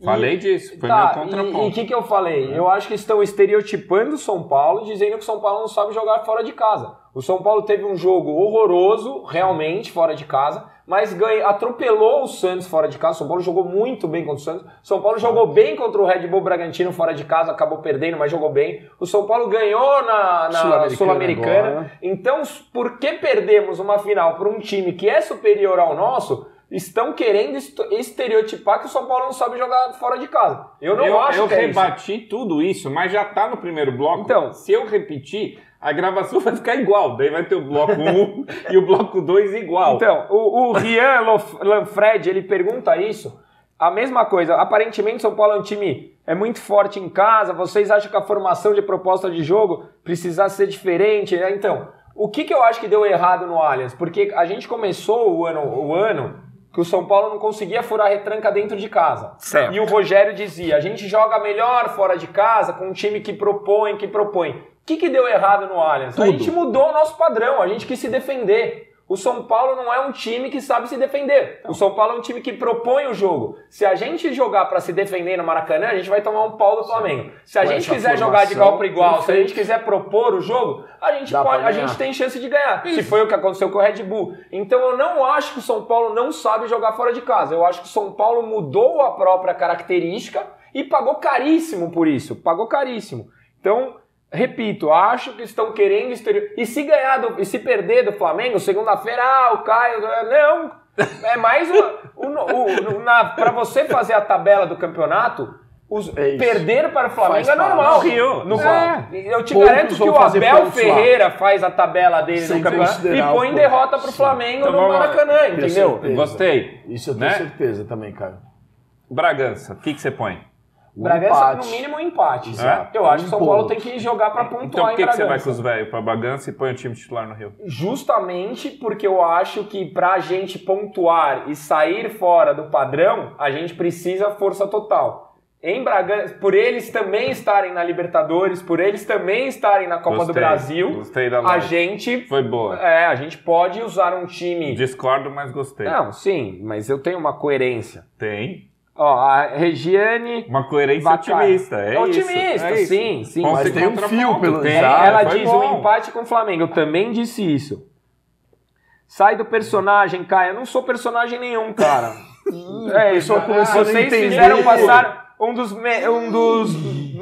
Speaker 1: Fla. E-
Speaker 2: Falei disso, foi
Speaker 1: tá,
Speaker 2: meu
Speaker 1: E
Speaker 2: contraponto.
Speaker 1: o que, que eu falei? Eu acho que estão estereotipando o São Paulo, dizendo que o São Paulo não sabe jogar fora de casa. O São Paulo teve um jogo horroroso, realmente, fora de casa, mas ganha, atropelou o Santos fora de casa. O São Paulo jogou muito bem contra o Santos. O São Paulo jogou bem contra o Red Bull Bragantino fora de casa, acabou perdendo, mas jogou bem. O São Paulo ganhou na, na
Speaker 3: Sul-Americana agora.
Speaker 1: então, por que perdemos uma final para um time que é superior ao nosso? Estão querendo est- estereotipar que o São Paulo não sabe jogar fora de casa. Eu não
Speaker 2: eu
Speaker 1: acho
Speaker 2: eu
Speaker 1: que é isso.
Speaker 2: rebati tudo isso, mas já tá no primeiro bloco.
Speaker 1: Então.
Speaker 2: se eu repetir, a gravação vai ficar igual. Daí vai ter o bloco 1 e o bloco 2 igual.
Speaker 1: Então, o, o Rian Lanfred, ele pergunta isso. A mesma coisa. Aparentemente, São Paulo é um time é muito forte em casa. Vocês acham que a formação de proposta de jogo precisa ser diferente? né? Então, o que, que eu acho que deu errado no Allianz? Porque a gente começou o ano, o ano que o São Paulo não conseguia furar retranca dentro de casa.
Speaker 2: Certo.
Speaker 1: E o Rogério dizia: a gente joga melhor fora de casa com um time que propõe, que propõe. O que, que deu errado no Allianz? A
Speaker 3: Tudo.
Speaker 1: gente mudou o nosso padrão, a gente quis se defender. O São Paulo não é um time que sabe se defender. O São Paulo é um time que propõe o jogo. Se a gente jogar pra se defender no Maracanã, a gente vai tomar um pau do Flamengo. Se a
Speaker 3: Com
Speaker 1: gente quiser jogar de igual para igual, se a gente quiser propor o jogo, a gente pode, a gente tem chance de ganhar. Se foi o que aconteceu com o Red Bull. Então eu não acho que o São Paulo não sabe jogar fora de casa. Eu acho que o São Paulo mudou a própria característica e pagou caríssimo por isso. Pagou caríssimo. Então, repito, acho que estão querendo exterior. E se ganhar do- e se perder do Flamengo, segunda-feira, ah, o Caio. Não! É mais uma. o, o, o- pra você fazer a tabela do campeonato, os,
Speaker 3: É
Speaker 1: perder para o Flamengo
Speaker 3: Faz
Speaker 1: é normal.
Speaker 2: Rio.
Speaker 1: No-
Speaker 2: É.
Speaker 1: Eu te
Speaker 3: Poucos
Speaker 1: garanto que o Abel. Ferreira faz a tabela dele
Speaker 3: Sem
Speaker 1: no campeonato e põe
Speaker 3: o
Speaker 1: derrota pro
Speaker 3: Sim.
Speaker 1: Flamengo
Speaker 2: Então
Speaker 1: no. Maracanã, entendeu?
Speaker 3: certeza.
Speaker 2: Gostei.
Speaker 3: Isso eu tenho
Speaker 2: Né?
Speaker 3: certeza também, Caio.
Speaker 2: Bragança, o que, que você põe?
Speaker 3: Um
Speaker 1: Bragança,
Speaker 3: empate.
Speaker 1: no mínimo, um empate.
Speaker 2: Exato.
Speaker 1: Eu acho que
Speaker 3: Um
Speaker 1: São Paulo
Speaker 3: ponto.
Speaker 1: tem que jogar pra pontuar
Speaker 2: Então por
Speaker 1: em
Speaker 2: que, que você
Speaker 1: Bragança.
Speaker 2: vai com os velhos pra Bragança e põe o time titular no Rio?
Speaker 1: Justamente porque eu acho que pra gente pontuar e sair fora do padrão, a gente precisa força total. Em Bragança, por eles também estarem na Libertadores, por eles também estarem na Copa do
Speaker 2: Gostei.
Speaker 1: Brasil,
Speaker 2: Gostei da
Speaker 1: a gente
Speaker 2: Foi boa.
Speaker 1: é, a gente pode usar um time.
Speaker 2: Discordo, mas gostei.
Speaker 1: Não, sim, mas eu tenho uma coerência.
Speaker 2: Tem.
Speaker 1: Ó, a Regiane
Speaker 2: Uma coerência
Speaker 1: Vacar.
Speaker 2: otimista. É,
Speaker 1: É
Speaker 2: isso,
Speaker 1: otimista,
Speaker 2: é isso.
Speaker 1: sim, sim.
Speaker 3: Mas tem um fio pelo-
Speaker 2: tem.
Speaker 3: Exato,
Speaker 1: ela diz
Speaker 2: bom.
Speaker 1: um empate com o Flamengo. Eu também disse isso. Sai do personagem, Caio. Eu não sou personagem nenhum, cara. é,
Speaker 3: pessoal começou a
Speaker 1: vocês fizeram passar um dos, me- um, dos,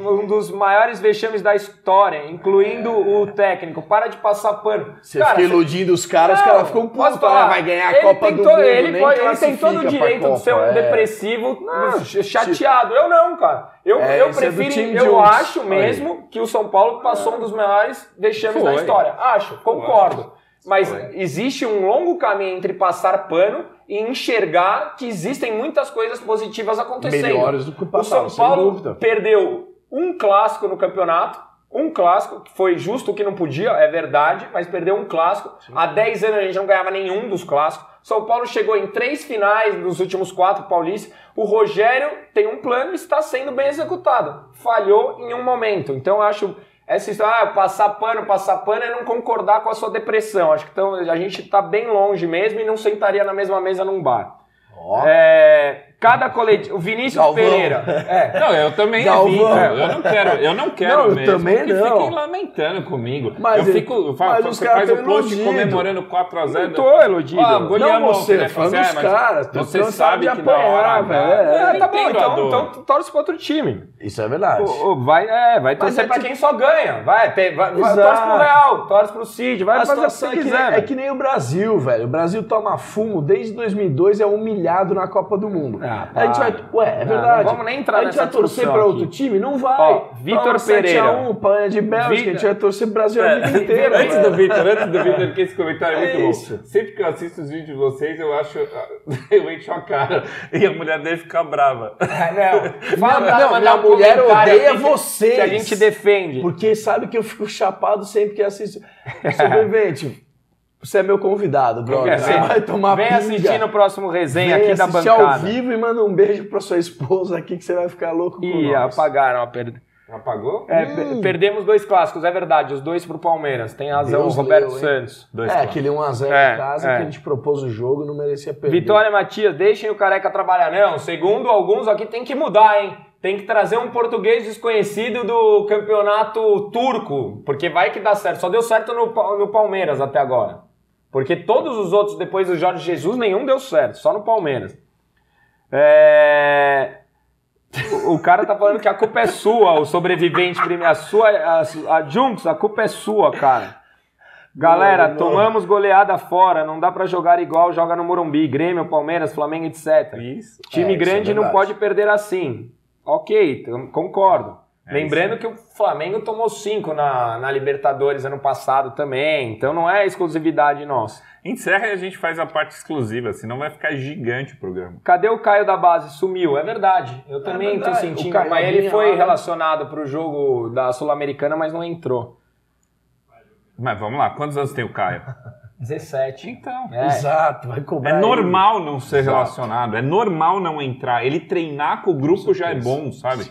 Speaker 1: um dos maiores vexames da história, incluindo o técnico. Para de passar pano.
Speaker 3: Você
Speaker 1: Cara,
Speaker 3: fica iludindo os caras, os caras ficam putos,
Speaker 1: falar?
Speaker 3: vai ganhar a
Speaker 1: Ele
Speaker 3: Copa
Speaker 1: tem
Speaker 3: do
Speaker 1: todo-
Speaker 3: Mundo,
Speaker 1: ele, pode- ele tem todo o direito de ser um
Speaker 3: é.
Speaker 1: depressivo,
Speaker 3: Não,
Speaker 1: chateado. Eu não, cara. Eu,
Speaker 3: É,
Speaker 1: eu
Speaker 3: é
Speaker 1: prefiro, eu acho mesmo que o São Paulo passou um dos maiores vexames da
Speaker 2: Foi.
Speaker 1: história. Acho, concordo. Mas
Speaker 2: Foi.
Speaker 1: existe um longo caminho entre passar pano e enxergar que existem muitas coisas positivas acontecendo.
Speaker 3: Melhores do que o
Speaker 1: O
Speaker 3: passado,
Speaker 1: São
Speaker 3: sem
Speaker 1: Paulo perdeu um clássico no campeonato, um clássico, que foi justo o que não podia, é verdade, mas perdeu um clássico. Há 10 anos a gente não ganhava nenhum dos clássicos. São Paulo chegou em três finais dos últimos quatro paulistas. O Rogério tem um plano e está sendo bem executado. Falhou em um momento. Então eu acho essa história, ah, passar pano, passar pano é não concordar com a sua depressão. Acho que então, a gente está bem longe mesmo e não sentaria na mesma mesa num bar.
Speaker 3: Ó,
Speaker 1: É, cada coletivo. O Vinícius
Speaker 3: Galvão.
Speaker 1: Pereira. É.
Speaker 2: Não, eu também
Speaker 3: Galvão.
Speaker 2: evito. Eu não quero, eu não quero
Speaker 3: Não, eu
Speaker 2: mesmo
Speaker 3: também
Speaker 2: que
Speaker 3: não.
Speaker 2: fiquem lamentando comigo.
Speaker 3: Mas
Speaker 2: eu fico, eu falo,
Speaker 3: mas
Speaker 2: você
Speaker 3: os caras
Speaker 2: faz o post
Speaker 3: iludido.
Speaker 2: comemorando 4x0.
Speaker 1: Não tô iludido.
Speaker 2: Ah,
Speaker 3: Não você,
Speaker 2: né?
Speaker 3: falando
Speaker 2: Você,
Speaker 3: dos caras,
Speaker 2: Você sabe que na hora
Speaker 3: apanhar,
Speaker 2: H-
Speaker 3: velho. É,
Speaker 2: Eu
Speaker 1: tá bom, então, então torce pro outro time.
Speaker 3: Isso é verdade.
Speaker 1: Vai, é, vai
Speaker 3: Mas
Speaker 1: torcer
Speaker 3: é
Speaker 1: pra
Speaker 3: que-
Speaker 1: quem só ganha. Vai, vai, torce pro Real, torce pro Cid, vai fazer o que
Speaker 3: é
Speaker 1: quiser.
Speaker 3: é que nem o Brasil, velho. O Brasil toma fumo desde 2002 é humilhado na Copa do Mundo.
Speaker 1: Ah,
Speaker 3: a gente vai,
Speaker 1: para.
Speaker 3: ué, é
Speaker 1: Não,
Speaker 3: verdade.
Speaker 1: não vamos nem entrar
Speaker 3: A gente
Speaker 1: nessa
Speaker 3: vai torcer
Speaker 1: discussão
Speaker 3: pra
Speaker 1: aqui.
Speaker 3: outro time? Não vai.
Speaker 1: Ó, Vitor
Speaker 3: Toma 7
Speaker 1: Pereira.
Speaker 3: a 1, panha de Bélgica, a gente vai torcer pro Brasil a vida
Speaker 2: É,
Speaker 3: inteira.
Speaker 2: antes do Vitor, antes do Vitor, porque esse comentário é
Speaker 3: É
Speaker 2: muito
Speaker 3: isso.
Speaker 2: bom. Sempre que eu assisto os vídeos de vocês, eu acho. Eu encho a cara e a mulher dele fica brava.
Speaker 1: Não, fala,
Speaker 3: Não,
Speaker 1: não, um
Speaker 3: mulher odeia
Speaker 1: que-
Speaker 3: vocês.
Speaker 1: Que a gente defende.
Speaker 3: Porque sabe que eu fico chapado sempre que assisto. Sobrevivente, você é meu convidado, brother. Você vai tomar
Speaker 1: Vem
Speaker 3: pinga.
Speaker 1: assistir no próximo resenha
Speaker 3: Vem
Speaker 1: aqui da
Speaker 3: assistir
Speaker 1: bancada.
Speaker 3: ao vivo e manda um beijo pra sua esposa aqui que você vai ficar louco com
Speaker 1: Ih,
Speaker 3: nós.
Speaker 1: apagaram a perda.
Speaker 2: Apagou?
Speaker 1: É, per- perdemos dois clássicos, é verdade, os dois pro Palmeiras. Tem razão,
Speaker 3: Deus
Speaker 1: o Roberto
Speaker 3: leu?
Speaker 1: Santos.
Speaker 2: Dois
Speaker 3: É,
Speaker 2: clássicos.
Speaker 3: aquele 1x0
Speaker 1: É,
Speaker 3: em casa
Speaker 1: é.
Speaker 3: que a gente propôs o jogo não merecia perder.
Speaker 1: Vitória Matias, deixem o Careca trabalhar. Não, segundo alguns aqui tem que mudar, hein? Tem que trazer um português desconhecido do campeonato turco, porque vai que dá certo. Só deu certo no, no Palmeiras até agora. Porque todos os outros, depois do Jorge Jesus, nenhum deu certo, só no Palmeiras. É... O cara tá falando que a culpa é sua, o sobrevivente primeiro. A sua, a, a Junks, a culpa é sua, cara. Galera, tomamos goleada fora, não dá pra jogar igual joga no Morumbi, Grêmio, Palmeiras, Flamengo, etc.
Speaker 2: Isso.
Speaker 1: Time
Speaker 3: É, isso
Speaker 1: grande
Speaker 3: é
Speaker 1: não pode perder assim. Ok, concordo.
Speaker 2: É
Speaker 1: Lembrando que o Flamengo tomou cinco na, na Libertadores ano passado também, então não é exclusividade nossa.
Speaker 2: Encerra e a gente faz a parte exclusiva, senão vai ficar gigante o programa.
Speaker 1: Cadê o Caio da base? Sumiu, é verdade. Eu também tô
Speaker 3: verdade.
Speaker 1: sentindo,
Speaker 3: O Caio
Speaker 1: mas ele foi
Speaker 3: lá, né?
Speaker 1: relacionado pro jogo da Sul-Americana, mas não entrou.
Speaker 2: Mas vamos lá, quantos anos tem o Caio?
Speaker 1: 17.
Speaker 2: Então.
Speaker 1: É.
Speaker 3: Exato, vai cobrar.
Speaker 2: É
Speaker 3: ele.
Speaker 2: normal não ser
Speaker 3: Exato.
Speaker 2: relacionado, é normal não entrar. Ele treinar com o grupo já é bom, sabe?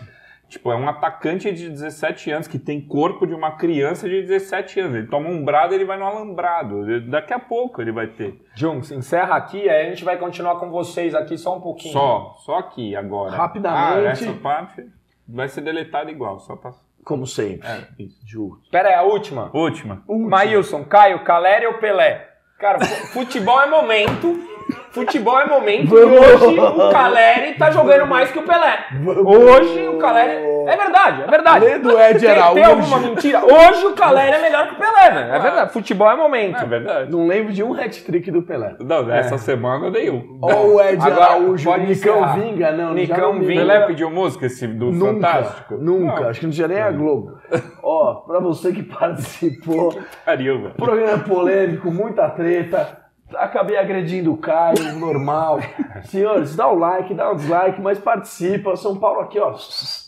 Speaker 2: Tipo, é um atacante de 17 anos que tem corpo de uma criança de 17 anos. Ele toma um brado ele vai no alambrado. Daqui a pouco ele vai ter.
Speaker 1: Junks, encerra aqui, aí a gente vai continuar com vocês aqui só um pouquinho.
Speaker 2: Só, só aqui agora.
Speaker 3: Rapidamente.
Speaker 2: Ah, essa parte vai ser deletada igual, só pra.
Speaker 3: Como sempre.
Speaker 2: É, isso.
Speaker 3: Juro.
Speaker 1: Pera aí, a última.
Speaker 2: Última.
Speaker 1: Maílson, Caio, Caleri ou Pelé? Cara, fu- futebol é momento. Futebol é momento hoje o Caleri tá jogando mais que o Pelé. Hoje o Caleri. É verdade, é verdade.
Speaker 3: Além do Ed
Speaker 1: Tem, tem
Speaker 3: Araújo.
Speaker 1: alguma mentira? Hoje o Caleri é melhor que o Pelé, velho. É verdade. Futebol é momento.
Speaker 2: É verdade.
Speaker 3: Não lembro de um hat-trick do Pelé.
Speaker 2: Não, essa semana eu dei um.
Speaker 3: Ó o Ed
Speaker 1: Agora,
Speaker 3: Araújo, o
Speaker 1: pode
Speaker 3: Nicão
Speaker 1: encerrar.
Speaker 3: Vinga, não,
Speaker 1: Nicão
Speaker 3: não
Speaker 1: Vinga.
Speaker 2: Pelé pediu música esse do
Speaker 3: Nunca,
Speaker 2: Fantástico?
Speaker 3: nunca.
Speaker 2: Não,
Speaker 3: Acho que não tinha nem a Globo. Ó, pra você que participou,
Speaker 2: pariu, velho.
Speaker 3: programa polêmico, muita treta. Acabei agredindo o Caio, normal. Senhores, dá o like, dá o dislike, mas participa. São Paulo aqui, ó,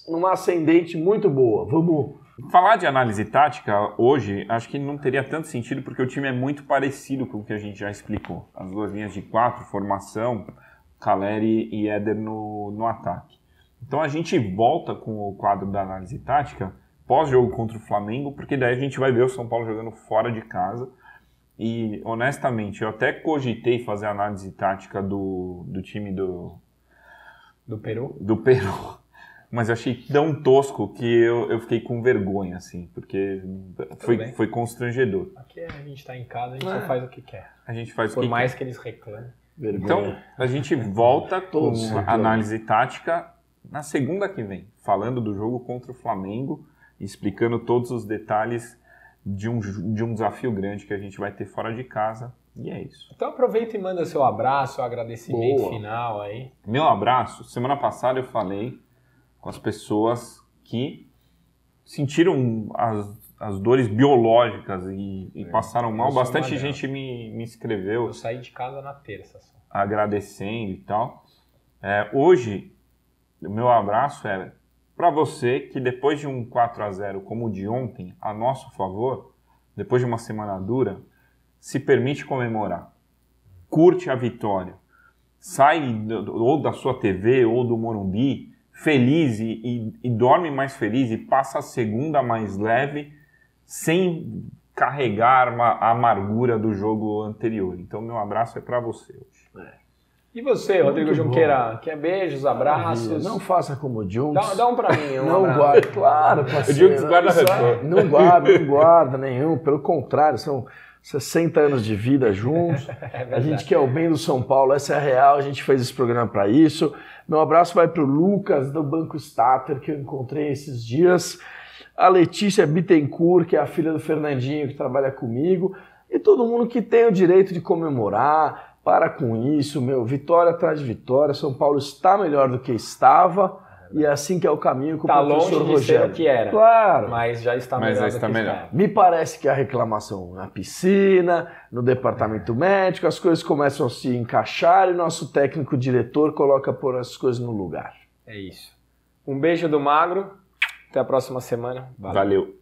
Speaker 3: numa ascendente muito boa. Vamos.
Speaker 2: Falar de análise tática hoje, acho que não teria tanto sentido porque o time é muito parecido com o que a gente já explicou. As duas linhas de quatro, formação, Caleri e Éder no, no ataque. Então a gente volta com o quadro da análise tática pós-jogo contra o Flamengo, porque daí a gente vai ver o São Paulo jogando fora de casa. E honestamente, eu até cogitei fazer a análise tática do, do time do,
Speaker 1: Do Peru?
Speaker 2: do Peru. Mas eu achei tão tosco que eu, eu fiquei com vergonha, assim, porque foi, foi constrangedor.
Speaker 1: Aqui a gente tá em casa, a gente
Speaker 3: É.
Speaker 1: só faz o que quer.
Speaker 2: A gente faz o
Speaker 1: Por
Speaker 2: que
Speaker 1: mais que eles reclamem.
Speaker 3: Vergonha.
Speaker 2: Então, a gente volta com análise tática na segunda que vem, falando do jogo contra o Flamengo, explicando todos os detalhes de um, de um desafio grande que a gente vai ter fora de casa. E é isso.
Speaker 1: Então aproveita e manda seu abraço, agradecimento
Speaker 3: Boa.
Speaker 1: final aí.
Speaker 2: Meu abraço. Semana passada eu falei com as pessoas que sentiram as, as dores biológicas e, e passaram mal.
Speaker 1: sou
Speaker 2: Bastante gente me, me escreveu
Speaker 1: Eu saí de casa na terça só.
Speaker 2: agradecendo e tal. É, hoje, o meu abraço é para você que depois de um 4 a 0 como o de ontem, a nosso favor, depois de uma semana dura, se permite comemorar. Curte a vitória. Sai do- ou da sua TV ou do Morumbi feliz e, e- e dorme mais feliz e passa a segunda mais leve sem carregar a amargura do jogo anterior. Então, meu abraço é para você hoje.
Speaker 1: E você, Rodrigo Junqueira? Quer beijos, abraços?
Speaker 3: Não faça como o Junks.
Speaker 1: Dá, dá um pra mim, um
Speaker 3: não
Speaker 1: abraço.
Speaker 3: guarda, claro, parceiro.
Speaker 2: Junks guarda
Speaker 3: é-
Speaker 2: rancor.
Speaker 3: Não guarda, não guarda nenhum. Pelo contrário, são 60 anos de vida juntos. a gente quer o bem do São Paulo, essa é a real. A gente fez esse programa para isso. Meu abraço vai para o Lucas do Banco Stater, que eu encontrei esses dias. A Letícia Bittencourt, que é a filha do Fernandinho, que trabalha comigo. E todo mundo que tem o direito de comemorar. Para com isso, meu. Vitória atrás de vitória. São Paulo está melhor do que estava. E é assim que é o caminho com
Speaker 1: Tá
Speaker 3: o professor
Speaker 1: longe de ser
Speaker 3: Rogério.
Speaker 1: o que era.
Speaker 3: Claro.
Speaker 1: Mas já está
Speaker 2: Mas
Speaker 1: melhor.
Speaker 2: já
Speaker 1: do
Speaker 2: está
Speaker 1: que
Speaker 2: melhor.
Speaker 1: estava.
Speaker 3: Me parece que a reclamação na piscina, no departamento médico, as coisas começam a se encaixar e nosso técnico diretor coloca por as coisas no lugar.
Speaker 1: É isso. Um beijo do Magro. Até a próxima semana. Valeu.
Speaker 2: Valeu.